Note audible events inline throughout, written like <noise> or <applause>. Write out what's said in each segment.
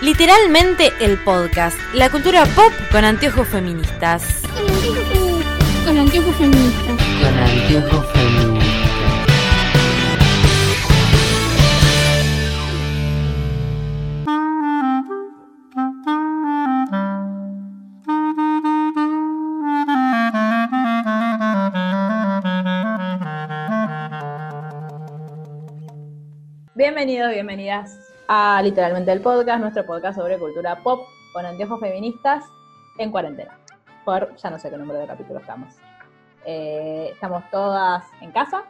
Literalmente el podcast, la cultura pop con anteojos feministas. Con anteojos feministas. Con anteojos feministas. Bienvenidos, bienvenidas a literalmente el podcast, nuestro podcast sobre cultura pop con anteojos feministas en cuarentena. Por ya no sé qué número de capítulo estamos. Eh, estamos todas en casa,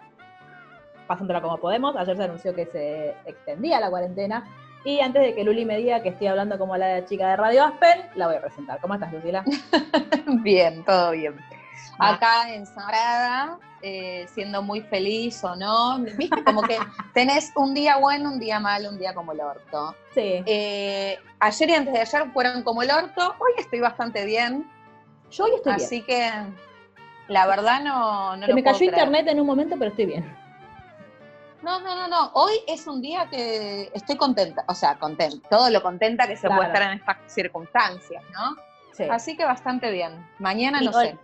pasándola como podemos. Ayer se anunció que se extendía la cuarentena. Y antes de que Luli me diga que estoy hablando como la chica de Radio Aspen, la voy a presentar. ¿Cómo estás, Lucila? <laughs> Bien, todo bien. Acá en Sagrada, eh, siendo muy feliz o no, ¿viste? Como que tenés un día bueno, un día malo, un día como el orto. Sí. Eh, ayer y antes de ayer fueron como el orto, hoy estoy bastante bien, Yo hoy estoy bien. así que la verdad no, no Se lo me puedo cayó creer. internet en un momento, pero estoy bien. No, no, no, no, hoy es un día que estoy contenta, o sea, contenta, todo lo contenta que se Claro. puede estar en estas circunstancias, ¿no? Sí. Así que bastante bien. Mañana Y no sé.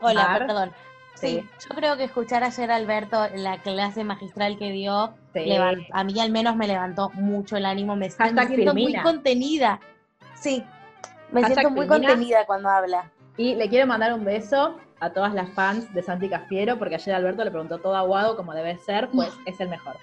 Hola, Mar. perdón. Sí, yo creo que escuchar ayer a Alberto la clase magistral que dio, Sí. a mí al menos me levantó mucho el ánimo, me, Hashtag me siento muy contenida. Sí, me Hashtag siento muy Filmina. contenida cuando habla. Y le quiero mandar un beso a todas las fans de Santi Cafiero, porque ayer Alberto le preguntó todo aguado como debe ser, pues <laughs> es el mejor.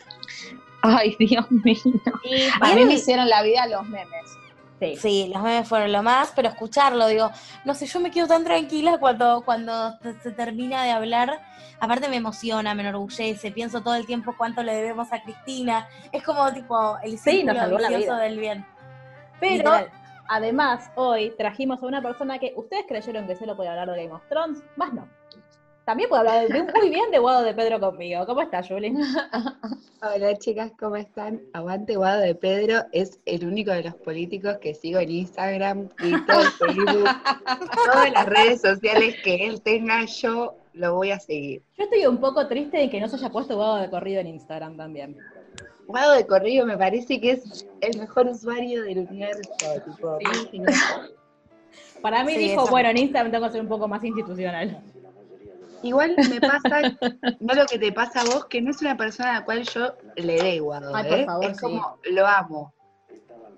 Ay, Dios mío. Y A mí me hicieron la vida los memes. Sí. Sí, los memes fueron lo más, pero escucharlo, digo, no sé, yo me quedo tan tranquila cuando, cuando se- termina de hablar. Aparte me emociona, me enorgullece, pienso todo el tiempo cuánto le debemos a Cristina. Es como tipo el Sí, círculo vicioso vida. del bien. Pero Literal. además, hoy trajimos a una persona que ustedes creyeron que solo podía hablar de Game of Thrones, más no. También puede hablar de- muy bien de Guado de Pedro conmigo. ¿Cómo estás, Julie? <laughs> Hola chicas, ¿cómo están? Aguante Guado de Pedro es el único de los políticos que sigo en Instagram, Twitter, <laughs> Facebook, todas las redes sociales que él tenga, yo lo voy a seguir. Yo estoy un poco triste de que no se haya puesto Guado de corrido en Instagram también. Guado de Corrido me parece que es el mejor usuario del universo, tipo, <laughs> Para mí Sí, dijo, eso. bueno, en Instagram tengo que ser un poco más institucional. Igual me pasa, <laughs> no lo que te pasa a vos, que no es una persona a la cual yo le dé Guado, Ay, por ¿eh? favor, es sí. como, lo amo,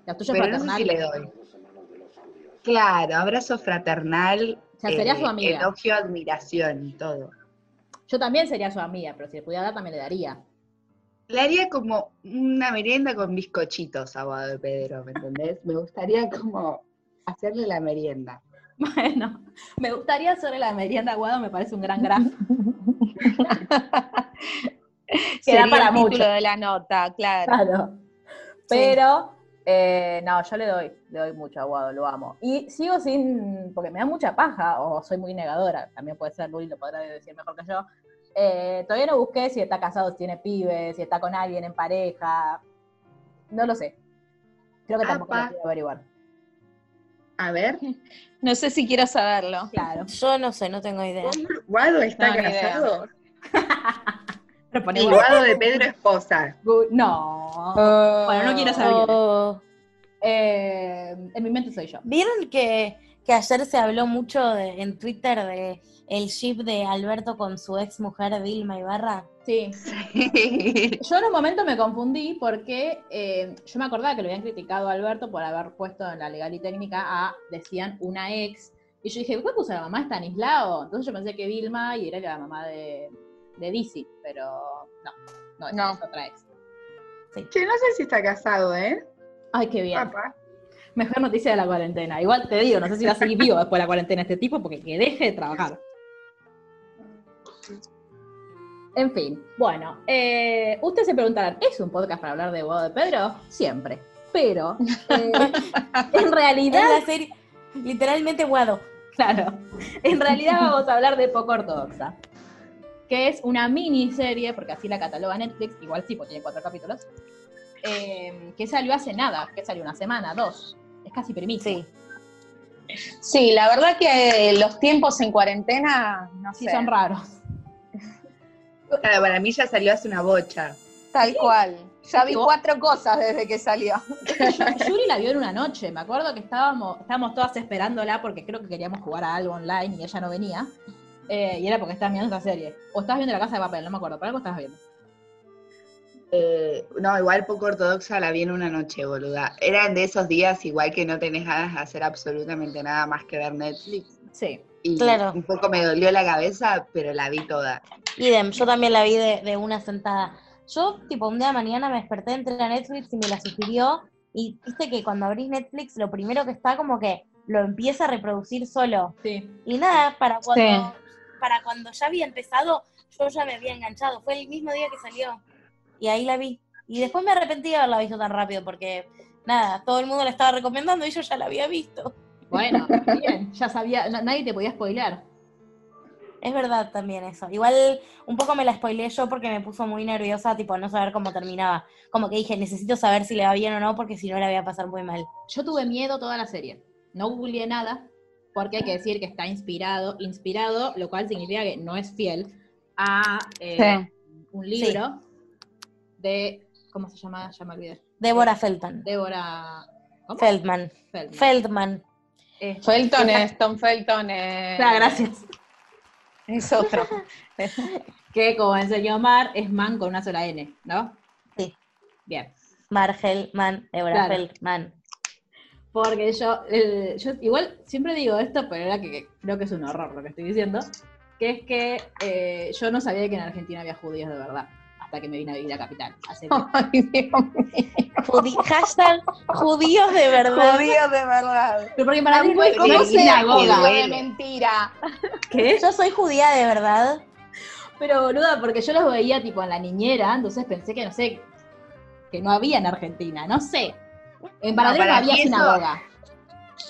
La tuya pero no sé fraternal. si le doy. Claro, abrazo fraternal, O sea, sería eh, su amiga. elogio, admiración y todo. Yo también sería su amiga, pero si le pudiera dar también le daría. Le haría como una merienda con bizcochitos a Guado de Pedro, ¿me entendés? Me gustaría como hacerle la merienda. <laughs> Bueno, me gustaría hacerle la merienda a Guado, me parece un gran graf. <laughs> Sería para el mucho. título de la nota, claro. Claro. Pero, eh, no, yo le doy, le doy mucho a Guado, lo amo. Y sigo sin, porque me da mucha paja, o soy muy negadora, también puede ser, Luli lo podrá decir mejor que yo. Eh, todavía no busqué si está casado, si tiene pibes, si está con alguien en pareja. No lo sé. Creo que tampoco lo quiero averiguar. A ver, <laughs> No sé si quiero saberlo. Claro. Yo no sé, no tengo idea. Guado está No, casado. <laughs> Guado. De Pedro esposa. No. Bueno, no quiero saber. Oh. Eh, en mi mente soy yo. ¿Vieron que, que ayer se habló mucho de- en Twitter de el ship de Alberto con su ex mujer Vilma Ibarra? Sí. Yo en un momento me confundí porque eh, yo me acordaba que lo habían criticado a Alberto por haber puesto en la legal y técnica a, decían, una ex. Y yo dije, ¿cuál puso la mamá de Stanislao? Entonces yo pensé que Vilma y era la mamá de, de Dizzy, pero no, no, esa No. es otra ex. Che, no sé si está casado, ¿eh? Ay, qué bien. Papá. Mejor noticia de la cuarentena. Igual te digo, no sé si va a seguir vivo después de la cuarentena este tipo porque que deje de trabajar. En fin, bueno, eh, ustedes se preguntarán, ¿es un podcast para hablar de Guado de Pedro? Siempre. Pero, eh, en Es realidad, la serie, literalmente Guado. claro, en realidad vamos a hablar de Poco Ortodoxa, que es una miniserie, porque así la cataloga Netflix, igual sí, porque tiene cuatro capítulos, eh, que salió hace nada, que salió una semana, dos, es casi primicia. Sí. Sí, la verdad que los tiempos en cuarentena, no Sí, sé. son raros. Claro, para mí ya salió hace una bocha. Tal cual. Ya vi cuatro cosas desde que salió. Yuri la vio en una noche. Me acuerdo que estábamos, estábamos todas esperándola porque creo que queríamos jugar a algo online y ella no venía. Eh, y era porque estabas viendo esta serie. O estabas viendo La Casa de Papel, no me acuerdo. Pero algo estabas viendo. Eh, no, igual poco ortodoxa la vi en una noche, boluda. Eran de esos días igual que no tenés ganas de hacer absolutamente nada más que ver Netflix. Sí. Y Claro. un poco me dolió la cabeza, pero la vi toda. Idem, yo también la vi de, de una sentada. Yo, tipo, un día de mañana me desperté, entré a Netflix y me la sugirió. Y viste que cuando abrís Netflix, lo primero que está como que lo empieza a reproducir solo. Sí. Y nada, para cuando, Sí. para cuando ya había empezado, yo ya me había enganchado. Fue el mismo día que salió. Y ahí la vi. Y después me arrepentí de haberla visto tan rápido porque, nada, todo el mundo la estaba recomendando y yo ya la había visto. Bueno, bien. Ya sabía, na- nadie te podía spoilear. Es verdad también eso. Igual un poco me la spoileé yo porque me puso muy nerviosa, tipo, no saber cómo terminaba. Como que dije, necesito saber si le va bien o no, porque si no la voy a pasar muy mal. Yo tuve miedo toda la serie. No googleé nada, porque hay que decir que está inspirado, inspirado, lo cual significa que no es fiel a eh, un libro de. ¿Cómo se llama? Ya me olvidé. Débora Feldman. Débora. ¿Cómo? Feldman. Feldman. Feldman. Eh, Felton es, Tom Felton es, ah, gracias. es otro. <laughs> Que como enseñó Mar, es man con una sola N, ¿no? Sí. Bien. Margelman, Débora Claro. Feldman. Porque yo, el- yo igual siempre digo esto, pero era que, que creo que es un horror lo que estoy diciendo, que es que eh, yo no sabía que en Argentina había judíos de verdad, hasta que me vine a vivir a Capital. Hace <laughs> Ay, Dios mío. Judi- hashtag judíos de verdad. Judío de verdad. Pero porque para mí no hay ¿Cómo Sí, se sí, sinagoga de mentira? ¿Qué? Yo soy judía de verdad. Pero boluda, porque yo los veía tipo en la niñera, entonces pensé que no sé, que no había en Argentina, no sé. En Paradero no, para había eso- sinagoga.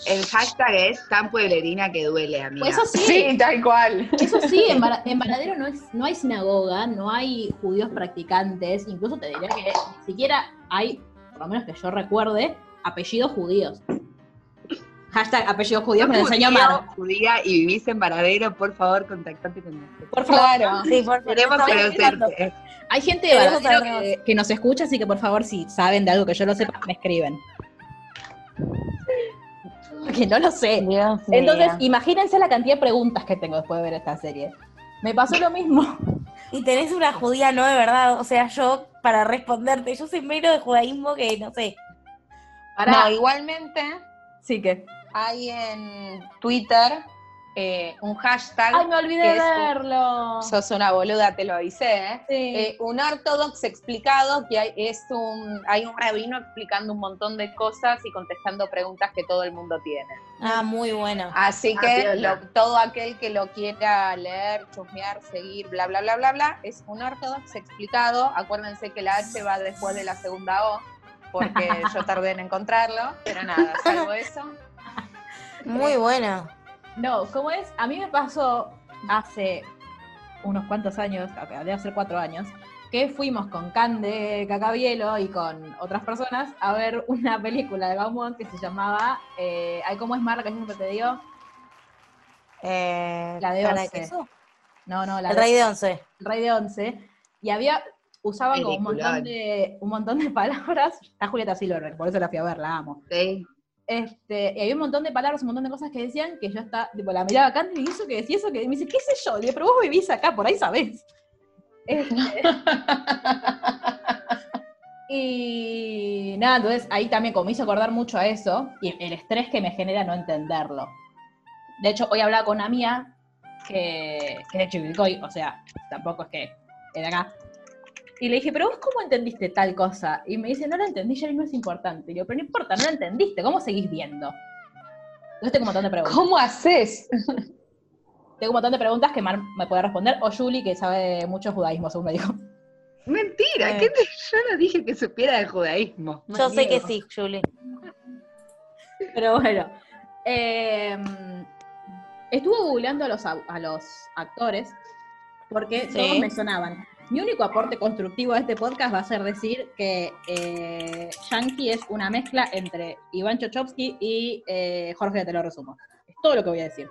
El hashtag es tan pueblerina que duele, amiga. Pues eso sí, Sí, tal cual. Eso sí, en, Vara- en Varadero no, es- no hay sinagoga, no hay judíos practicantes, incluso te diría que ni siquiera hay, por lo menos que yo recuerde, apellidos judíos. Hashtag apellidos judíos me lo enseñó Mar. judía y vivís en Varadero, por favor, contactate con nosotros. Por favor. Claro. Sí, por favor. Queremos conocerte. Hay gente de Varadero que, que nos escucha, así que por favor, si saben de algo que yo lo sepa, me escriben. Que no lo sé. Dios Entonces, imagínense la cantidad de preguntas que tengo después de ver esta serie. Me pasó lo mismo. <laughs> Y tenés una judía no de verdad, o sea, yo para responderte, yo soy menos de judaísmo que, no sé, Pará. No, igualmente sí que. hay en Twitter eh, un hashtag. Ay, me olvidé que de es- verlo. Sos una boluda, te lo avisé, ¿eh? Sí. Eh, un ortodox explicado que hay, es un, hay un rabino explicando un montón de cosas y contestando preguntas que todo el mundo tiene. ah, muy bueno. Así Ah, que lo- todo aquel que lo quiera leer, chusmear, seguir, bla, bla, bla, bla, bla, es un ortodox explicado. Acuérdense que la H va después de la segunda O, porque <laughs> yo tardé en encontrarlo, pero nada, salvo eso. Muy bueno. No, ¿cómo es? A mí me pasó hace unos cuantos años, debe ser cuatro años, que fuimos con Cande Cacabielo y con otras personas a ver <laughs> una película de Gaumont que se llamaba eh, Ay, ¿cómo es Mar? Que siempre te dio. Eh, La de ¿cara once. queso? No, no, la El de- rey de once. El Rey de Once. Y había, usaban como un montón de, un montón de <laughs> palabras. Está Julieta Silver, por eso la fui a ver, la amo. Sí. Este, y había un montón de palabras, un montón de cosas que decían que yo estaba, tipo, la miraba acá y hizo que decía eso, que me dice, ¿qué sé yo? Le pero vos vivís acá, por ahí sabés. Este, <laughs> y nada, entonces ahí también como me hizo acordar mucho a eso, y el estrés que me genera no entenderlo. De hecho, hoy hablaba con una mía que, que es de Chivilcoy, o sea, tampoco es que es de acá. Y le dije, pero vos cómo entendiste tal cosa? Y me dice, no la entendí, ya no es importante. Y le digo, pero no importa, no la entendiste, ¿cómo seguís viendo? Entonces tengo un montón de preguntas. ¿Cómo haces? <laughs> Tengo un montón de preguntas que Mar me puede responder, o Julie, que sabe mucho judaísmo, según me dijo. <laughs> Mentira, Eh. ¿qué te- yo no dije que supiera del judaísmo. Yo sé que sí, Julie. <laughs> Pero bueno. eh, estuve googleando a los, a los actores porque Sí. todos me sonaban. Mi único aporte constructivo a este podcast va a ser decir que eh, Yankee es una mezcla entre Iván Chochovsky y eh, Jorge, te lo resumo. Es todo lo que voy a decir.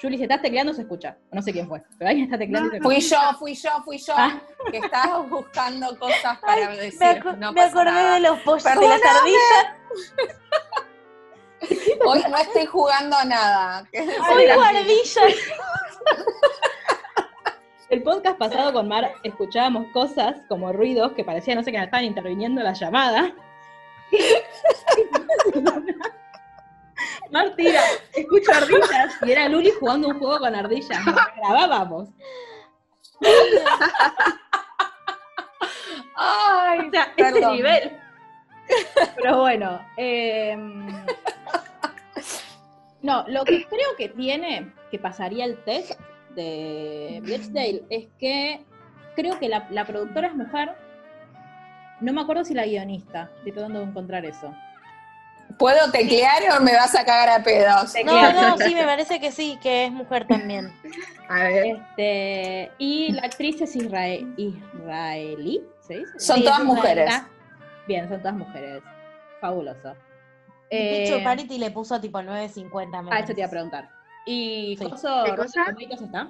Juli, si estás tecleando se escucha. No sé quién fue, pero alguien está tecleando y se escucha. Fui yo, fui yo, fui yo, Ah. que estaba buscando cosas para decir. Me, acu- no me pasa acordé nada. de los pollos de las ardillas. Hoy no estoy jugando a nada. Oigo ardillas. <laughs> El podcast pasado con Mar escuchábamos cosas como ruidos que parecía, no sé, que estaban interviniendo en la llamada. <laughs> Mar tira, escucho ardillas y era Luli jugando un juego con ardillas. Nos grabábamos. Ay, O sea, ese nivel. Pero bueno. em, no, lo que creo que tiene, que pasaría el test de Blitzdale, es que creo que la, la productora es mujer. No me acuerdo si la guionista. Estoy tratando de encontrar eso. ¿Puedo teclear o me vas a cagar a pedos? No, no, sí, me parece que sí, que es mujer también. <laughs> A ver. Este, y la actriz es israe- israelí, ¿se dice? Son Sí, todas es mujeres. Ah, Bien, son todas mujeres. Fabuloso. Y Picture Eh, Parity le puso tipo 9.50. me Ah, eso te iba a preguntar. ¿Y Sí. Coso, ¿Qué cosa? Está?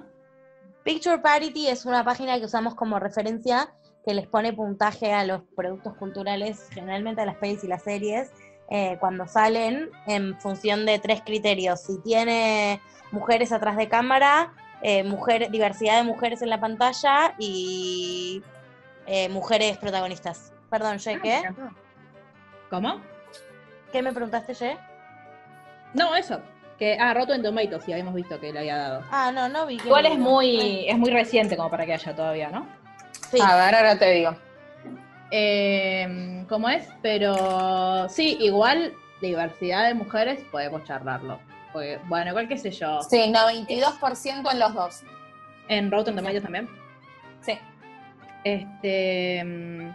Picture Parity es una página que usamos como referencia que les pone puntaje a los productos culturales, generalmente a las pelis y las series, eh, cuando salen en función de tres criterios. Si tiene mujeres atrás de cámara, eh, mujer, diversidad de mujeres en la pantalla y eh, mujeres protagonistas. Perdón, Ye, Ah, ¿qué? ¿Cómo? ¿Qué me preguntaste, Ye? No, eso. Que, ah, Roto en Tomatoes, sí, habíamos visto que le había dado. Ah, no, no vi que Igual es muy, es muy reciente como para que haya todavía, ¿no? Sí. A ver, ahora te digo. Eh, ¿Cómo es? Pero sí, igual diversidad de mujeres podemos charlarlo. Porque, bueno, igual qué sé yo. Sí, 92% en los dos. En Rotten Tomatoes también. Sí. Este. mm,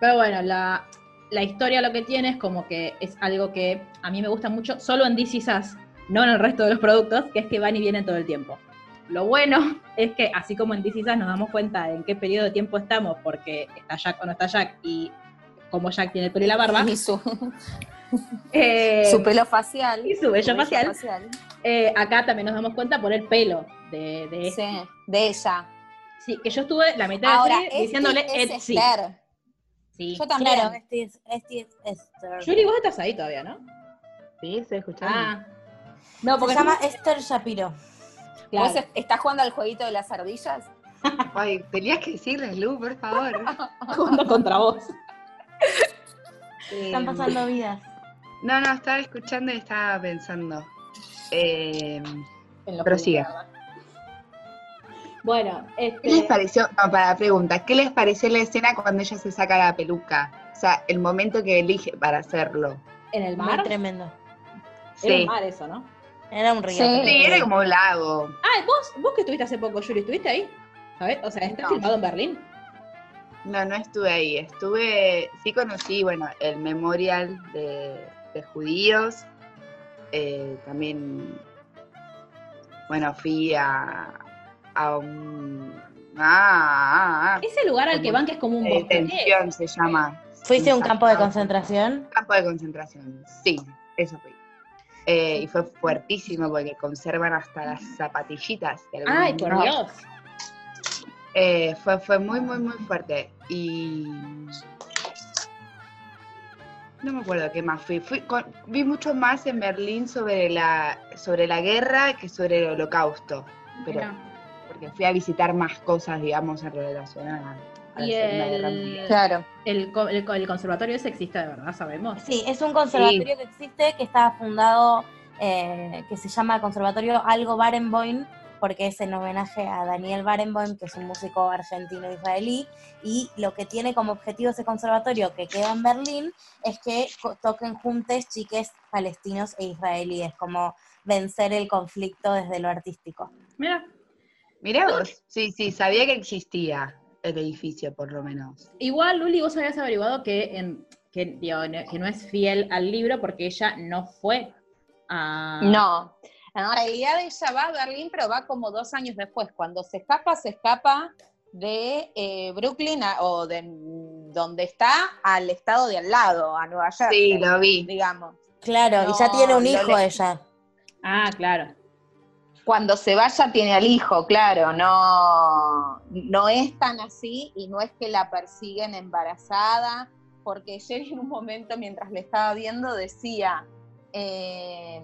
Pero bueno, la, la historia lo que tiene es como que es algo que a mí me gusta mucho, solo en Is Us, no en el resto de los productos, que es que van y vienen todo el tiempo. Lo bueno <laughs> es que, así como en Is Us nos damos cuenta de en qué periodo de tiempo estamos, porque está Jack o no está Jack, y como Jack tiene el pelo y la barba, Y su, <laughs> eh, <laughs> su pelo facial. y su vello Su facial, eh, acá también nos damos cuenta por el pelo de, de Sí, de ella. Sí, que yo estuve la mitad de la serie diciéndole este es Etsy. Esther. Sí. Yo también. Claro, este es, este es Esther. Yuri, vos estás ahí todavía, ¿no? Sí, estoy escuchando. Ah. No, Se porque llama Esther Shapiro. Claro. ¿Vos est- estás jugando al jueguito de las ardillas? <laughs> Ay, tenías que decirles, Lu, por favor. <laughs> jugando contra vos. Eh, Están pasando vidas. No, no, estaba escuchando y estaba pensando. Eh, En los Prosiga. Bueno, ¿Qué les este, pareció? No, para la pregunta, ¿qué les pareció la escena cuando ella se saca la peluca? O sea, el momento que elige para hacerlo. en el Muy mar. tremendo. Era un Sí. mar eso, ¿no? Era un río. Sí. Sí, era como un lago. Ah, vos, vos que estuviste hace poco, Yuri, ¿estuviste ahí? ¿Sabés? O sea, ¿está No. filmado en Berlín? No, no estuve ahí. Estuve, sí conocí, bueno, el memorial de, de judíos. Eh, también, bueno, fui a, a un... Ah, ah, Ese lugar al que van que es como un ah, bosque. detención se llama. ¿Fuiste a un campo de concentración? Campo de concentración, sí, eso fui. Eh, y fue fuertísimo porque conservan hasta las zapatillitas. de Ay, por. Dios. Eh, fue, fue muy, muy, muy fuerte. Y. No me acuerdo qué más fui. Fui con- vi mucho más en Berlín sobre la, sobre la guerra que sobre el holocausto. Pero. Porque fui a visitar más cosas, digamos, en relación a, a la Y Segunda Guerra el- Mundial. Claro. El, el el conservatorio ese existe de verdad, sabemos. Sí, es un conservatorio que existe, que está fundado, eh, que se llama Conservatorio Algo Barenboim, porque es en homenaje a Daniel Barenboim, que es un músico argentino-israelí, y lo que tiene como objetivo ese conservatorio que queda en Berlín es que toquen juntos chiques palestinos e israelíes, como vencer el conflicto desde lo artístico. Mira, Mirá vos, sí, sí, sabía que existía el edificio, por lo menos. igual, Luli, vos habías averiguado que, en, que, digo, no- que no es fiel al libro porque ella no fue a... No. En realidad ella va a Berlín, pero va como dos años después. Cuando se escapa, se escapa de eh, Brooklyn a- o de mm, donde está al estado de al lado, a Nueva Jersey. Sí, lo vi. Digamos. Claro, y ya tiene un hijo le- ella. Ah, claro. Cuando se vaya tiene al hijo, claro, no, no es tan así y no es que la persiguen embarazada, porque Jerry en un momento mientras le estaba viendo decía, eh,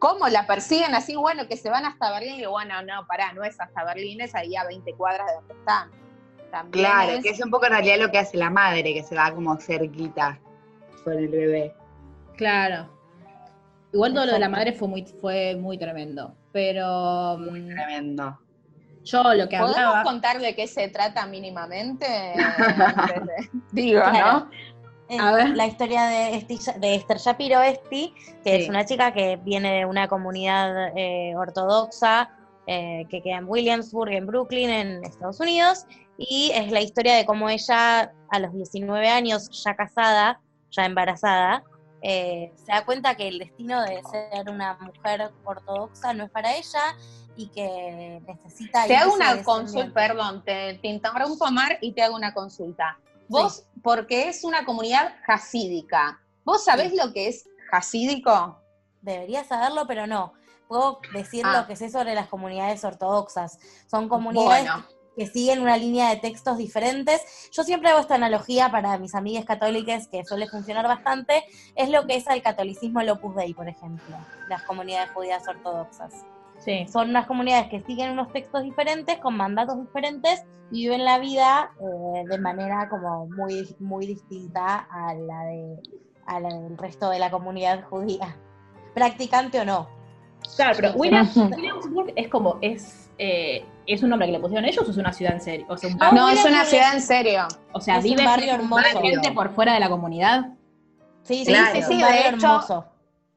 ¿cómo la persiguen así? Bueno, que se van hasta Berlín. Y digo, bueno, no, pará, no es hasta Berlín, es ahí a 20 cuadras de donde están. También Claro, es- que es un poco en realidad lo que hace la madre, que se va como cerquita con el bebé. Claro. Igual todo lo de la madre fue muy, fue muy tremendo. Pero mm, Tremendo. yo lo que ¿Podemos hablaba. contar de qué se trata mínimamente? <laughs> Digo, Claro. ¿no? Es A ver. la historia de, Esti- de Esther Shapiro Esti, que Sí. es una chica que viene de una comunidad eh, ortodoxa eh, que queda en Williamsburg, en Brooklyn, en Estados Unidos, y es la historia de cómo ella, a los 19 años, ya casada, ya embarazada, eh, se da cuenta que el destino de ser una mujer ortodoxa no es para ella y que necesita Te hago una consulta, perdón, te, te interrumpo, Mar, y te hago una consulta. Vos, porque es una comunidad jasídica, ¿vos sabés lo que es jasídico? Debería saberlo, pero no. Puedo decir Ah. lo que sé sobre las comunidades ortodoxas. Son comunidades Bueno, que siguen una línea de textos diferentes. Yo siempre hago esta analogía para mis amigas católicas, que suele funcionar bastante. Es lo que es el catolicismo el Opus Dei, por ejemplo, las comunidades judías ortodoxas. Sí. Son unas comunidades que siguen unos textos diferentes, con mandatos diferentes, y viven la vida eh, de manera como muy, muy distinta a la, de, a la del resto de la comunidad judía. Practicante o no. Claro, pero Sí, William- sí. Williamsburg es como, es, eh, es un nombre que le pusieron ellos o es una ciudad en serio. O sea, un No, barrio, no, es una ciudad en serio. o sea es un vive barrio gente- hermoso. gente por fuera de la comunidad. Sí, sí, Claro. sí, Sí, de hecho, hermoso.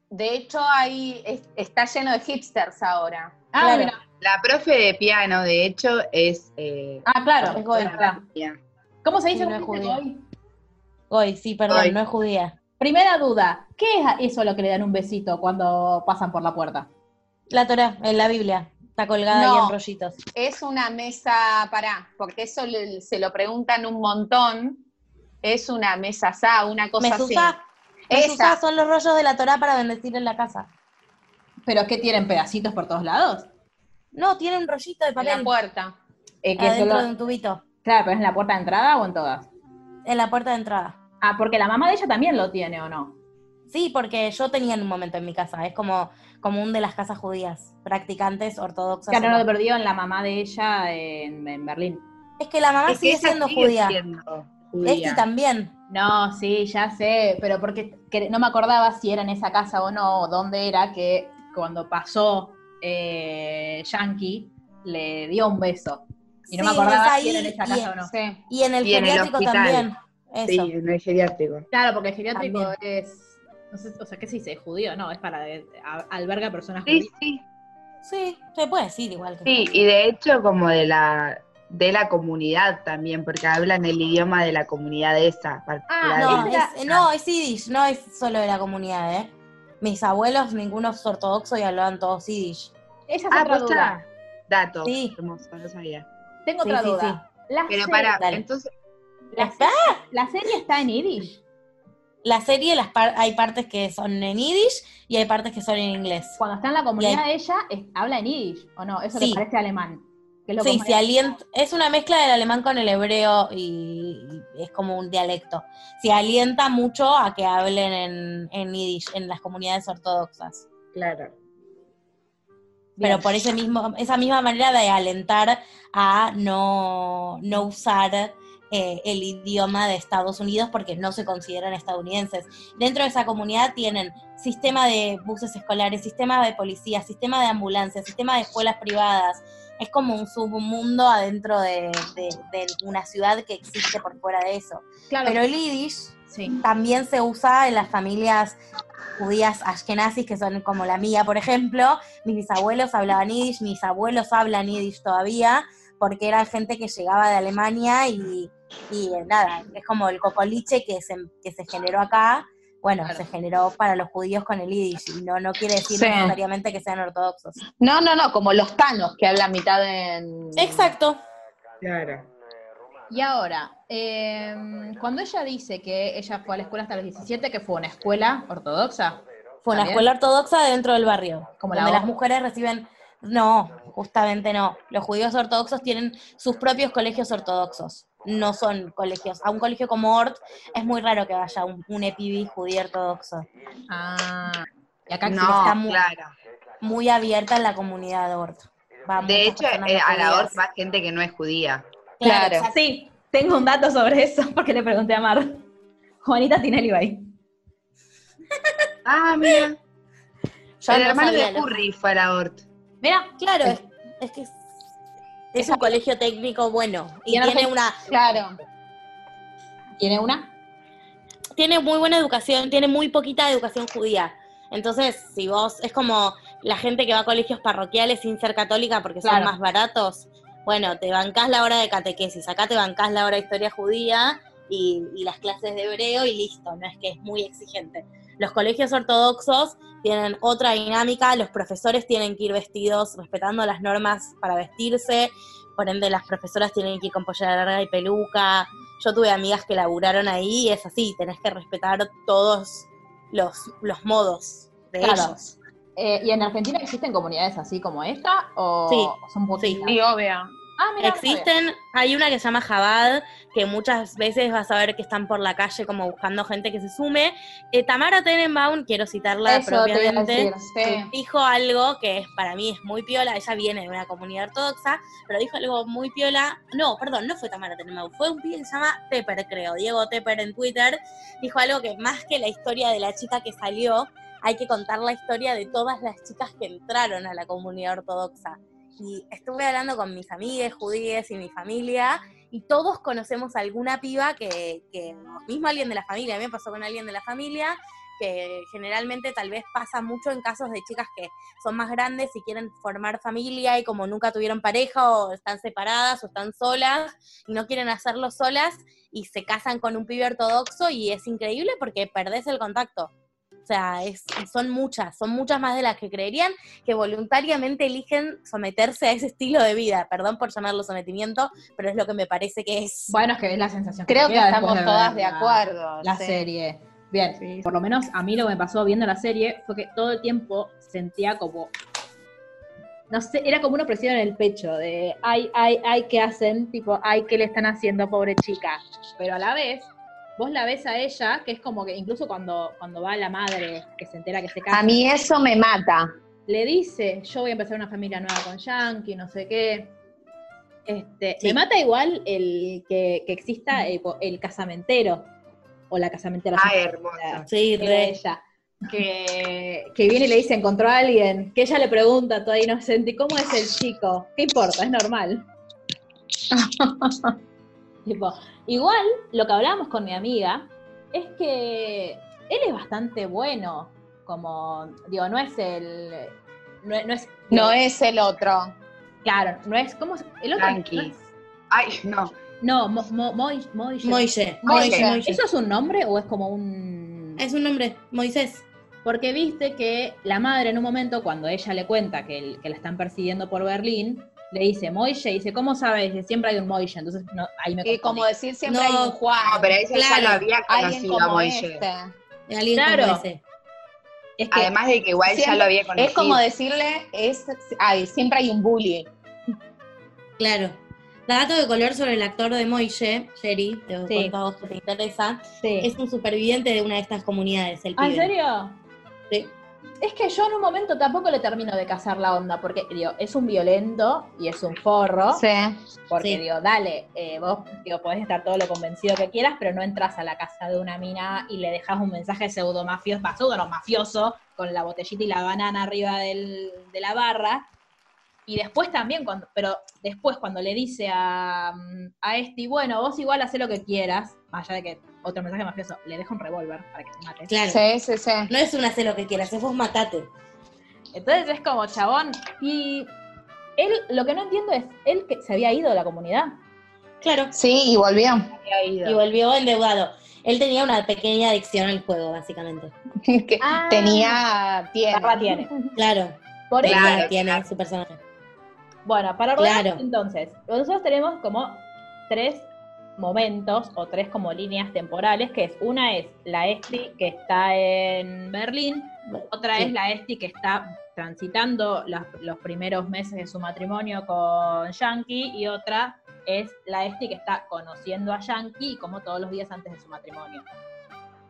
De hecho, ahí es- está lleno de hipsters ahora. Ah, Claro. mira. La profe de piano, de hecho, es. eh, Ah, claro. Es Goy. ¿Cómo se Sí, dice? no es ¿Cómo dice judía. Goy? Goy, sí, perdón, Goy. no es judía. Primera duda, ¿qué es eso lo que le dan un besito cuando pasan por la puerta? La Torah, en la Biblia, está colgada No. ahí en rollitos. Es una mesa, pará, porque eso le- se lo preguntan un montón. Es una mesa sa, una cosa Mesuzá, así. Mesuzá Esa. son los rollos de la Torah para bendecir en la casa. ¿Pero qué tienen pedacitos por todos lados? No, tiene un rollito de En la papel puerta. Eh, que adentro solo- de un tubito, Claro, pero es en la puerta de entrada o en todas. en la puerta de entrada. Ah, porque la mamá de ella también lo tiene, ¿o no? Sí, porque yo tenía en un momento en mi casa, es como común de las casas judías, practicantes ortodoxas. Claro, no no. lo perdió en la mamá de ella en, en Berlín. Es que la mamá Es que sigue siendo sigue judía. siendo judía. Esti también. No, sí, ya sé, pero porque que no me acordaba si era en esa casa o no, o dónde era que cuando pasó eh, Yankee le dio un beso. Y no me Sí, acordaba es ahí si era en esa y casa en- o no. Sí. Y en el Y en el geriátrico también. Eso. Sí, en el geriátrico. Claro, porque el geriátrico También. es, no sé, o sea, ¿qué se dice? ¿Judío? No, es para, eh, a- alberga personas Sí, judías. sí. Sí, se puede decir igual que Sí, y de hecho como de la de la comunidad también, porque hablan el idioma de la comunidad esa particular. No, ese era- es, no, es yiddish, no es solo de la comunidad, ¿eh? Mis abuelos, ninguno es ortodoxo y hablaban todos yiddish. Esa es ah, otra duda. Dato. Sí. Hermoso, no sabía. Tengo Sí, otra sí, duda. La, Pero serie, para, dale. entonces, la, Espera. la serie está en Yiddish. La serie, las par- hay partes que son en yiddish y hay partes que son en inglés. Cuando está en la comunidad de ella, es- habla en Yiddish, ¿o no? Eso Sí. le parece alemán. Que es lo Sí, si alienta, es una mezcla del alemán con el hebreo y, y es como un dialecto. Se alienta mucho a que hablen en, en yiddish en las comunidades ortodoxas. claro. Pero por ese mismo, esa misma manera de alentar a no, no usar eh, el idioma de Estados Unidos porque no se consideran estadounidenses. Dentro de esa comunidad tienen sistema de buses escolares, sistema de policía, sistema de ambulancias, sistema de escuelas privadas. Es como un submundo adentro de, de- de una ciudad que existe por fuera de eso. Claro, Pero el yiddish sí. también se usa en las familias judías ashkenazis, que son como la mía, por ejemplo. Mis bisabuelos hablaban yiddish, mis abuelos hablan yiddish todavía, porque era gente que llegaba de Alemania y, y, eh, nada, es como el cocoliche que se, que se generó acá. Bueno, Claro. se generó para los judíos con el yiddish, y no, no quiere decir Sí. necesariamente que sean ortodoxos. No, no, no, como los tanos que hablan mitad en. Exacto. Claro. Y ahora, eh, cuando ella dice que ella fue a la escuela hasta los 17, que fue una escuela ortodoxa, Fue una ¿También? escuela ortodoxa dentro del barrio, Como la donde las otra. mujeres reciben No, justamente no. Los judíos ortodoxos tienen sus propios colegios ortodoxos. No son colegios. A un colegio como Ort es muy raro que vaya un, un EPB judío ortodoxo. Ah, y acá No, está muy- claro. Muy abierta en la comunidad de Ort. Va De hecho, eh, a la. ORT va gente que no es judía. Claro. Sí, tengo un dato sobre eso <laughs> porque le pregunté a Mar. Juanita Tinelli va ahí. Ah, mira. <laughs> Yo el no hermano de lo- Curry fue a la ORT. Mira, Claro, es, es que es, es un colegio técnico bueno y Y en tiene una Claro. ¿tiene una? tiene muy buena educación, tiene muy poquita educación judía. Entonces, si vos es como la gente que va a colegios parroquiales sin ser católica porque Claro. son más baratos, bueno, te bancás la hora de catequesis, acá te bancás la hora de historia judía y, y las clases de hebreo y listo, no es que es muy exigente. Los colegios ortodoxos tienen otra dinámica, los profesores tienen que ir vestidos respetando las normas para vestirse, por ende las profesoras tienen que ir con pollera larga y peluca. Yo tuve amigas que laburaron ahí y es así, tenés que respetar todos los, los modos de Claro. ellos. Eh, ¿Y en Argentina existen comunidades así como esta? ¿O Sí, son poquitas? Sí, obvio. Ah, mira. Existen, hay una que se llama Jabad, que muchas veces vas a ver que están por la calle como buscando gente que se sume. Eh, Tamara Tenenbaum, quiero citarla Eso propiamente, decir. Sí. dijo algo que para mí es muy piola, ella viene de una comunidad ortodoxa, pero dijo algo muy piola, no, perdón, no fue Tamara Tenenbaum, fue un pibe que se llama Tepper, creo, Diego Tepper en Twitter, dijo algo que más que la historia de la chica que salió, hay que contar la historia de todas las chicas que entraron a la comunidad ortodoxa. Y estuve hablando con mis amigas judías y mi familia, y todos conocemos alguna piba que, que, mismo alguien de la familia, a mí me pasó con alguien de la familia, que generalmente tal vez pasa mucho en casos de chicas que son más grandes y quieren formar familia y como nunca tuvieron pareja o están separadas o están solas y no quieren hacerlo solas y se casan con un pibe ortodoxo y es increíble porque perdés el contacto. O sea, es, son muchas, son muchas más de las que creerían que voluntariamente eligen someterse a ese estilo de vida. Perdón por llamarlo sometimiento, pero es lo que me parece que es. Bueno, es que es la sensación Creo que estamos todas de acuerdo. La sí. serie. Bien, Sí. por lo menos a mí lo que me pasó viendo la serie fue que todo el tiempo sentía como. No sé, era como una presión en el pecho de ay, ay, ay, ¿qué hacen? Tipo, ay, ¿qué le están haciendo, pobre chica? Pero a la vez, vos la ves a ella, que es como que incluso cuando, cuando va la madre que se entera que se casa, A mí eso me mata. le dice, yo voy a empezar una familia nueva con Yankee, no sé qué. Este, Sí. Me mata igual el que, que exista el, el casamentero, o la casamentera. Ay, yo- hermosa. Sí, que re. ella, que, que viene y le dice, encontró a alguien, que ella le pregunta toda inocente, ¿y cómo es el chico? ¿Qué importa? Es normal. <laughs> Tipo, igual, lo que hablábamos con mi amiga es que él es bastante bueno, como, digo, no es el... No, es- no es... No es el otro. Claro, no es... ¿Cómo es? El otro... Yankee. No, es- Ay, no. no, Mo- Mo-. Moishe, Moishe. Moishe, Moishe. ¿Eso es un nombre o es como un...? Es un nombre, Moisés. Porque viste que la madre en un momento, cuando ella le cuenta que, el- que la están persiguiendo por Berlín, le dice Moishe, y dice, ¿cómo sabes? Dice, siempre hay un Moishe, entonces no, ahí me Y confundí. como decir siempre No, hay un Juan. No, pero ella ya Claro, lo había conocido a Moishe. este. Alguien Claro. como ese. Es que, Además de que igual ya lo había conocido. Es como decirle, es, ay, siempre hay un bully. Claro. Dato de color sobre el actor de Moishe, Jerry, te Sí. cuento a vos que te interesa. sí. Es un superviviente de una de estas comunidades, el ¿Ah, ¿En pibe. serio? Sí. Es que yo en un momento tampoco le termino de cazar la onda, porque digo, es un violento y es un forro, Sí. porque Sí. digo, dale, eh, vos digo, podés estar todo lo convencido que quieras, pero no entras a la casa de una mina y le dejas un mensaje pseudo mafioso, pseudo no, mafioso, con la botellita y la banana arriba del- de la barra. Y después también, cuando, pero después cuando le dice a, mm, a este, bueno, vos igual hacé lo que quieras, más allá de que otro mensaje mafioso, le deja un revólver para que se mate. Claro. Sí, sí, sí. No es un hacer lo que quieras, es vos matate. Entonces es como chabón. Y él, lo que no entiendo es, él que se había ido de la comunidad. Claro. Sí, y volvió. Y volvió endeudado. Él tenía una pequeña adicción al juego, básicamente. <laughs> Que Ah. Tenía, tiene. Barba tiene. Claro. Por eso, Claro, Tiene, tiene claro. su personaje. bueno, para ordenar, Claro. entonces, nosotros tenemos como tres momentos o tres como líneas temporales, que es una es la Esti que está en Berlín, otra Sí. es la Esti que está transitando los primeros meses de su matrimonio con Yankee y otra es la Esti que está conociendo a Yankee como todos los días antes de su matrimonio.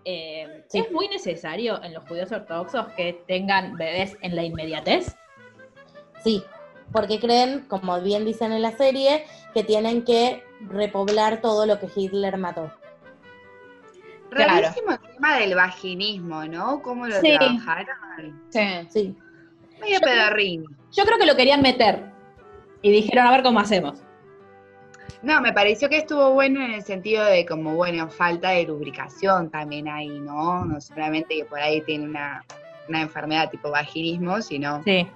Eh, Sí. ¿Es muy necesario en los judíos ortodoxos que tengan bebés en la inmediatez? Sí, porque creen, como bien dicen en la serie, que tienen que repoblar todo lo que Hitler mató. Claro. Rarísimo el tema del vaginismo, ¿no? ¿Cómo lo Sí. trabajaron? Sí. Sí. Medio pedorrín. Yo creo que lo querían meter y dijeron a ver cómo hacemos. No, me pareció que estuvo bueno en el sentido de como, bueno, falta de lubricación también ahí, ¿no? No solamente que por ahí tiene una, una enfermedad tipo vaginismo, sino Sí.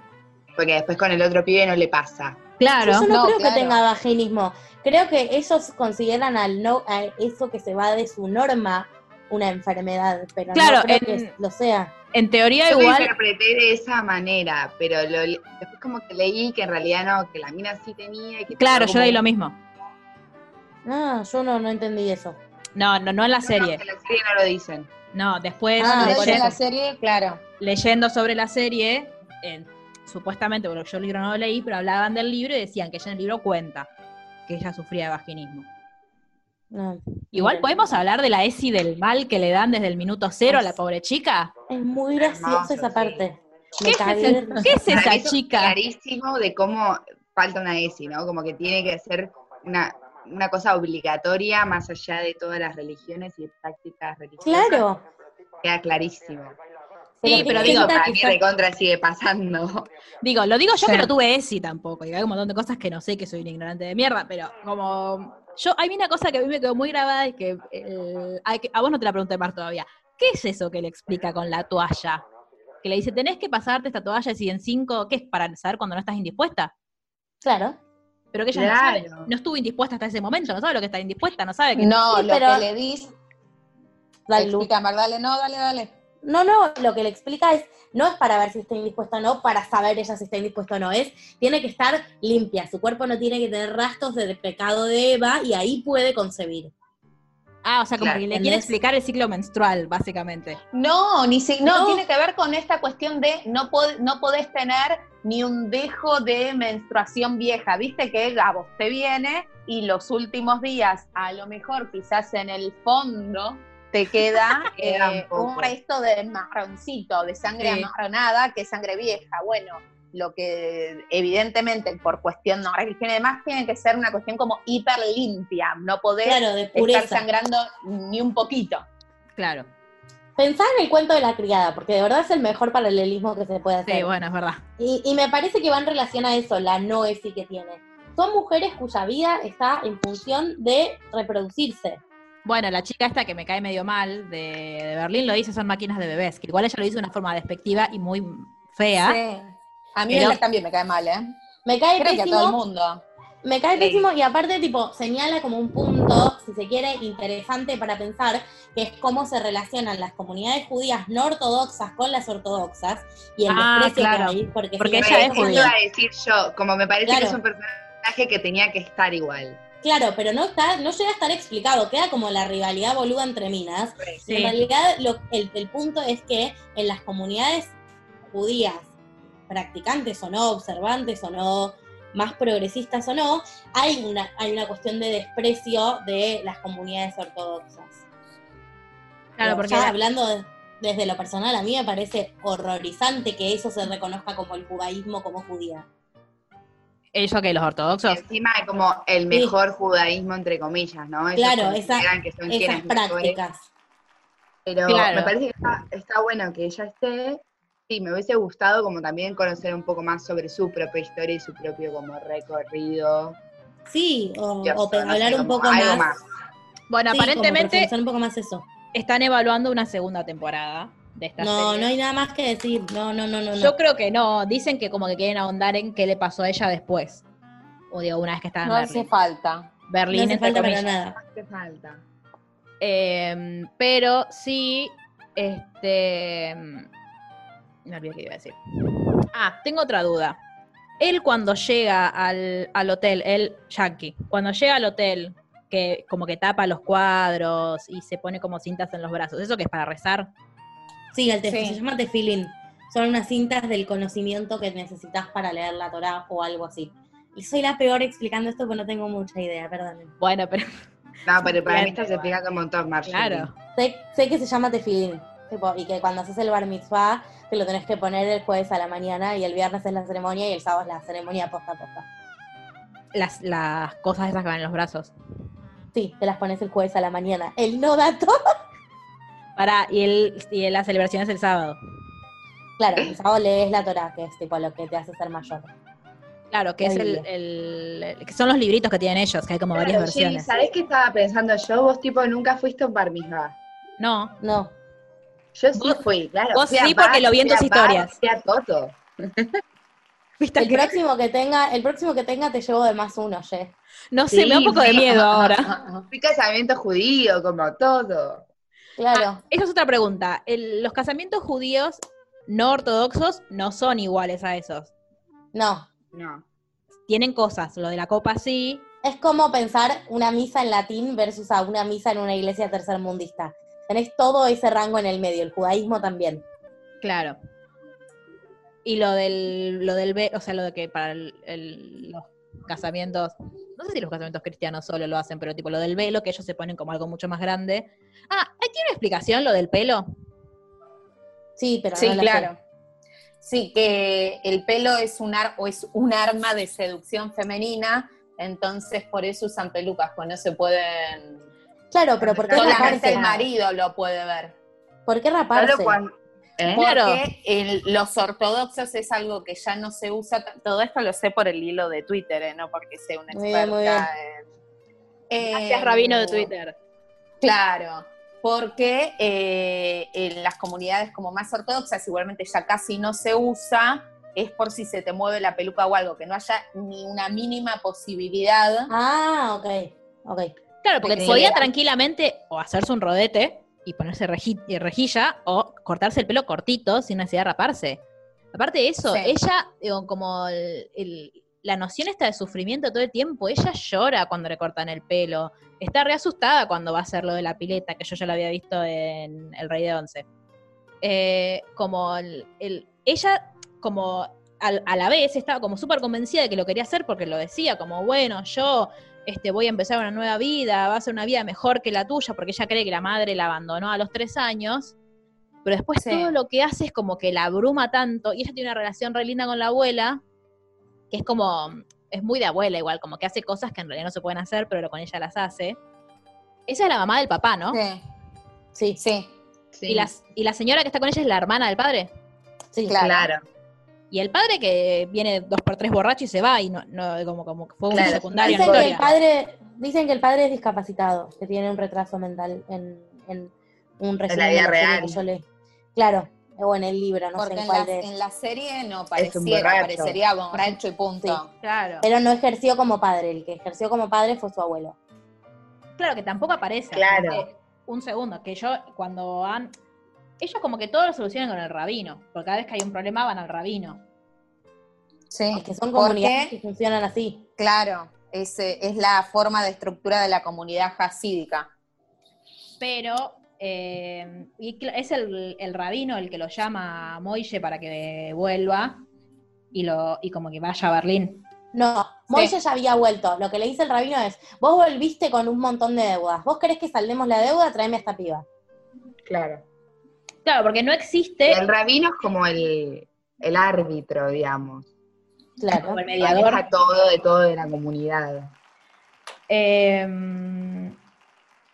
porque después con el otro pibe no le pasa. Claro. Yo no, No, creo claro. que tenga vaginismo. Creo que ellos consideran al no, a eso que se va de su norma una enfermedad, pero Claro, no creo en- que lo sea. En teoría Yo lo igual, interpreté de esa manera, pero lo, después como que leí que en realidad no, que la mina sí tenía. y que claro, tenía yo como- leí lo mismo. Ah, yo no, no entendí eso. No, no, no en la No, serie. en la serie no lo dicen. No, después Ah, leyendo, la serie, claro. leyendo sobre la serie, eh, supuestamente, bueno, yo el libro no lo leí, pero hablaban del libro y decían que ella en el libro cuenta que ella sufría de vaginismo. No. Igual podemos hablar de la ESI del mal que le dan desde el minuto cero a la pobre chica. Es muy graciosa esa sí. parte. ¿Qué es, qué esa eso es chica? Clarísimo de cómo falta una ESI, ¿no? Como que tiene que ser una, una cosa obligatoria más allá de todas las religiones y prácticas religiosas. Claro. Queda clarísimo. Sí, pero digo, para que mí está- recontra sigue pasando. <laughs> Digo, lo digo yo Sí. que no tuve ESI tampoco, y hay un montón de cosas que no sé, que soy un ignorante de mierda, pero como yo, hay una cosa que a mí me quedó muy grabada y que, eh, que- a vos no te la pregunté más todavía. ¿Qué es eso que le explica con la toalla? Que le dice, tenés que pasarte esta toalla y si en cinco, ¿qué es? ¿Para saber cuando no estás indispuesta? Claro. Pero que ella Claro. no sabe, no estuvo indispuesta hasta ese momento, no sabe lo que está indispuesta, no sabe que... No, Sí, lo pero- que le dice, Dale, explica, Mar, dale, no, dale, dale. No, no, lo que le explica es, no es para ver si está indispuesta o no, para saber ella si está indispuesta o no, es, tiene que estar limpia, su cuerpo no tiene que tener rastros del pecado de Eva y ahí puede concebir. Ah, o sea, como Claro, que le quiere explicar el ciclo menstrual, básicamente. No, ni si, no, No. tiene que ver con esta cuestión de no, pod- no podés tener ni un dejo de menstruación vieja. Viste que a vos te viene y los últimos días, a lo mejor quizás en el fondo, te queda <laughs> Queda un eh, un resto de marroncito, de sangre Sí. amarronada, que es sangre vieja. Bueno, lo que evidentemente por cuestión no religión y demás tiene que ser una cuestión como hiper limpia, no poder Claro, estar sangrando ni un poquito. Claro. Pensá en el cuento de la criada, porque de verdad es el mejor paralelismo que se puede hacer. Sí, bueno, es verdad. Y, y me parece que va en relación a eso, la no ESI que tiene. Son mujeres cuya vida está en función de reproducirse. Bueno, la chica esta que me cae medio mal de, de Berlín lo dice son máquinas de bebés, que igual ella lo dice de una forma despectiva y muy fea. Sí. A mí Pero- ella también me cae mal, ¿eh? Me cae Creo que a todo el pésimo, mundo. me cae Sí. pésimo y aparte tipo señala como un punto, si se quiere, interesante para pensar, que es cómo se relacionan las comunidades judías no ortodoxas con las ortodoxas y el Ah, desprecio claro. que hay, porque, Porque si ella es judía. iba a decir yo, como me parece que es un personaje que tenía que estar igual. Claro, pero no está, no llega a estar explicado, queda como la rivalidad boluda entre minas. Sí. En realidad, lo- el, el punto es que en las comunidades judías, practicantes o no, observantes o no, más progresistas o no, hay una, hay una cuestión de desprecio de las comunidades ortodoxas. Claro, Pero porque ya la- hablando de- desde lo personal, a mí me parece horrorizante que eso se reconozca como el judaísmo como judía. Ellos que los Y ortodoxos. encima es como el mejor judaísmo, entre comillas, ¿no? Ellos Claro, esa- que son Esas prácticas. Pero Claro. me parece que está, está bueno que ella esté. Sí, me hubiese gustado como también conocer un poco más sobre su propia historia y su propio como recorrido. Sí, o, Dios, o pe- no sé, hablar un poco más. Bueno, Sí, aparentemente un poco más eso. están evaluando una segunda temporada de esta No, serie. no hay nada más que decir. No, no, no, no. no. Yo creo que no. Dicen que como que quieren ahondar en qué le pasó a ella después. O digo, una vez que estaba en No hace Berlín. falta. Berlín, no hace falta para nada. ¿Qué falta? Eh, pero sí, este. Me olvidé qué iba a decir. Ah, tengo otra duda. Él cuando llega al, al hotel, el Yankee, cuando llega al hotel, que como que tapa los cuadros y se pone como cintas en los brazos. ¿Eso que es para rezar? Sí, el tef- Sí. se llama tefilín. Son unas cintas del conocimiento que necesitas para leer la Torah o algo así. Y soy la peor explicando esto porque no tengo mucha idea, perdón. Bueno, pero No, pero para mí Bien. estás explicando un montón, Marjorie. claro. Sé, sé que se llama tefilín. tipo, y que cuando haces el bar mitzvah, te lo tenés que poner el jueves a la mañana y el viernes es la ceremonia y el sábado es la ceremonia posta a posta. Las, las cosas esas que van en los brazos. Sí, te las pones el jueves a la mañana. El no dato. <laughs> Para, y, el, y la celebración es el sábado. Claro, el sábado lees la Torah, que es tipo lo que te hace ser mayor. Claro, que es el, que son los libritos que tienen ellos, que hay como varias Claro, versiones. ¿sabés qué estaba pensando yo? Vos tipo nunca fuiste a un bar mitzvah. No, No, Yo sí Vos- fui, claro. vos Fui sí, porque bar, lo vi en tus a bar, historias. Fui a Toto. <laughs> ¿viste el que- próximo que tenga, el próximo que tenga te llevo de más uno, ye. no sé, me da un Sí, poco de miedo ahora. <laughs> Fui casamiento judío, como todo. Claro. Ah, esa es otra pregunta. El- los casamientos judíos no ortodoxos no son iguales a esos. No. No. Tienen cosas, lo de la copa sí, Es como pensar una misa en latín versus a una misa en una iglesia tercermundista. Tenés todo ese rango en el medio, el judaísmo también. claro. Y lo del, lo del, o sea, lo de que para el- el- los casamientos, no sé si los casamientos cristianos solo lo hacen, pero tipo lo del velo, que ellos se ponen como algo mucho más grande. Ah, ¿ahí tiene una explicación lo del pelo? Sí, pero Sí, no claro. Sí, que el pelo es un, ar- o es un arma de seducción femenina, entonces por eso usan pelucas, pues no se pueden... Claro, pero ¿por qué Solamente raparse? el marido lo puede ver. ¿Por qué raparse? Cuando. ¿Eh? Porque Claro. el- los ortodoxos es algo que ya no se usa, todo esto lo sé por el hilo de Twitter, ¿eh? no porque sea una Muy experta bien, muy bien. en... Gracias, Rabino de Twitter. Claro, porque eh, en las comunidades como más ortodoxas, igualmente ya casi no se usa, es por si se te mueve la peluca o algo, que no haya ni una mínima posibilidad. Ah, ok. Ok. Claro, porque podía tranquilamente o hacerse un rodete y ponerse reji- y rejilla o cortarse el pelo cortito sin necesidad de raparse. Aparte de eso, Sí. ella, digo, como el- el- la noción esta de sufrimiento todo el tiempo, ella llora cuando le cortan el pelo. Está re asustada cuando va a hacer lo de la pileta, que yo ya lo había visto en El Rey de Once. Eh, como el, el- ella, como al- a la vez, estaba como súper convencida de que lo quería hacer porque lo decía, como, bueno, yo este, voy a empezar una nueva vida, va a ser una vida mejor que la tuya, porque ella cree que la madre la abandonó a los tres años, pero después Sí. todo lo que hace es como que la abruma tanto, y ella tiene una relación re linda con la abuela, que es como, es muy de abuela igual, como que hace cosas que en realidad no se pueden hacer, pero con ella las hace. Esa es la mamá del papá, ¿no? Sí, Sí, sí, Sí, Y, las, y la señora que está con ella es la hermana del padre. sí. claro. claro. Y el padre que viene dos por tres borracho y se va, y no, no como, como que fue un Claro, secundario Dicen que, el padre, dicen que el padre es discapacitado, que tiene un retraso mental en, en un resumen la real. que yo leí. Claro, o en el libro, no Porque sé en cuál la, de... en la serie no pareciera, borracho. parecería borracho y punto. Claro. Pero no ejerció como padre, el que ejerció como padre fue su abuelo. Claro, que tampoco aparece. Claro. un segundo, que yo cuando han... Ellos como que todo lo solucionan con el rabino, porque cada vez que hay un problema van al rabino. Sí, Es que son ¿Por comunidades qué? que funcionan así. Claro, es, es la forma de estructura de la comunidad hasídica. Pero eh, y es el, el rabino el que lo llama a Moille para que vuelva y, lo, y como que vaya a Berlín. No, Moisés ya había vuelto. Lo que le dice el rabino es, vos volviste con un montón de deudas. ¿Vos querés que saldemos la deuda? Tráeme a esta piba. Claro. Claro, porque no existe el rabino es como el, el árbitro, digamos. Claro. como el mediador. Maneja todo de todo de la comunidad. Eh,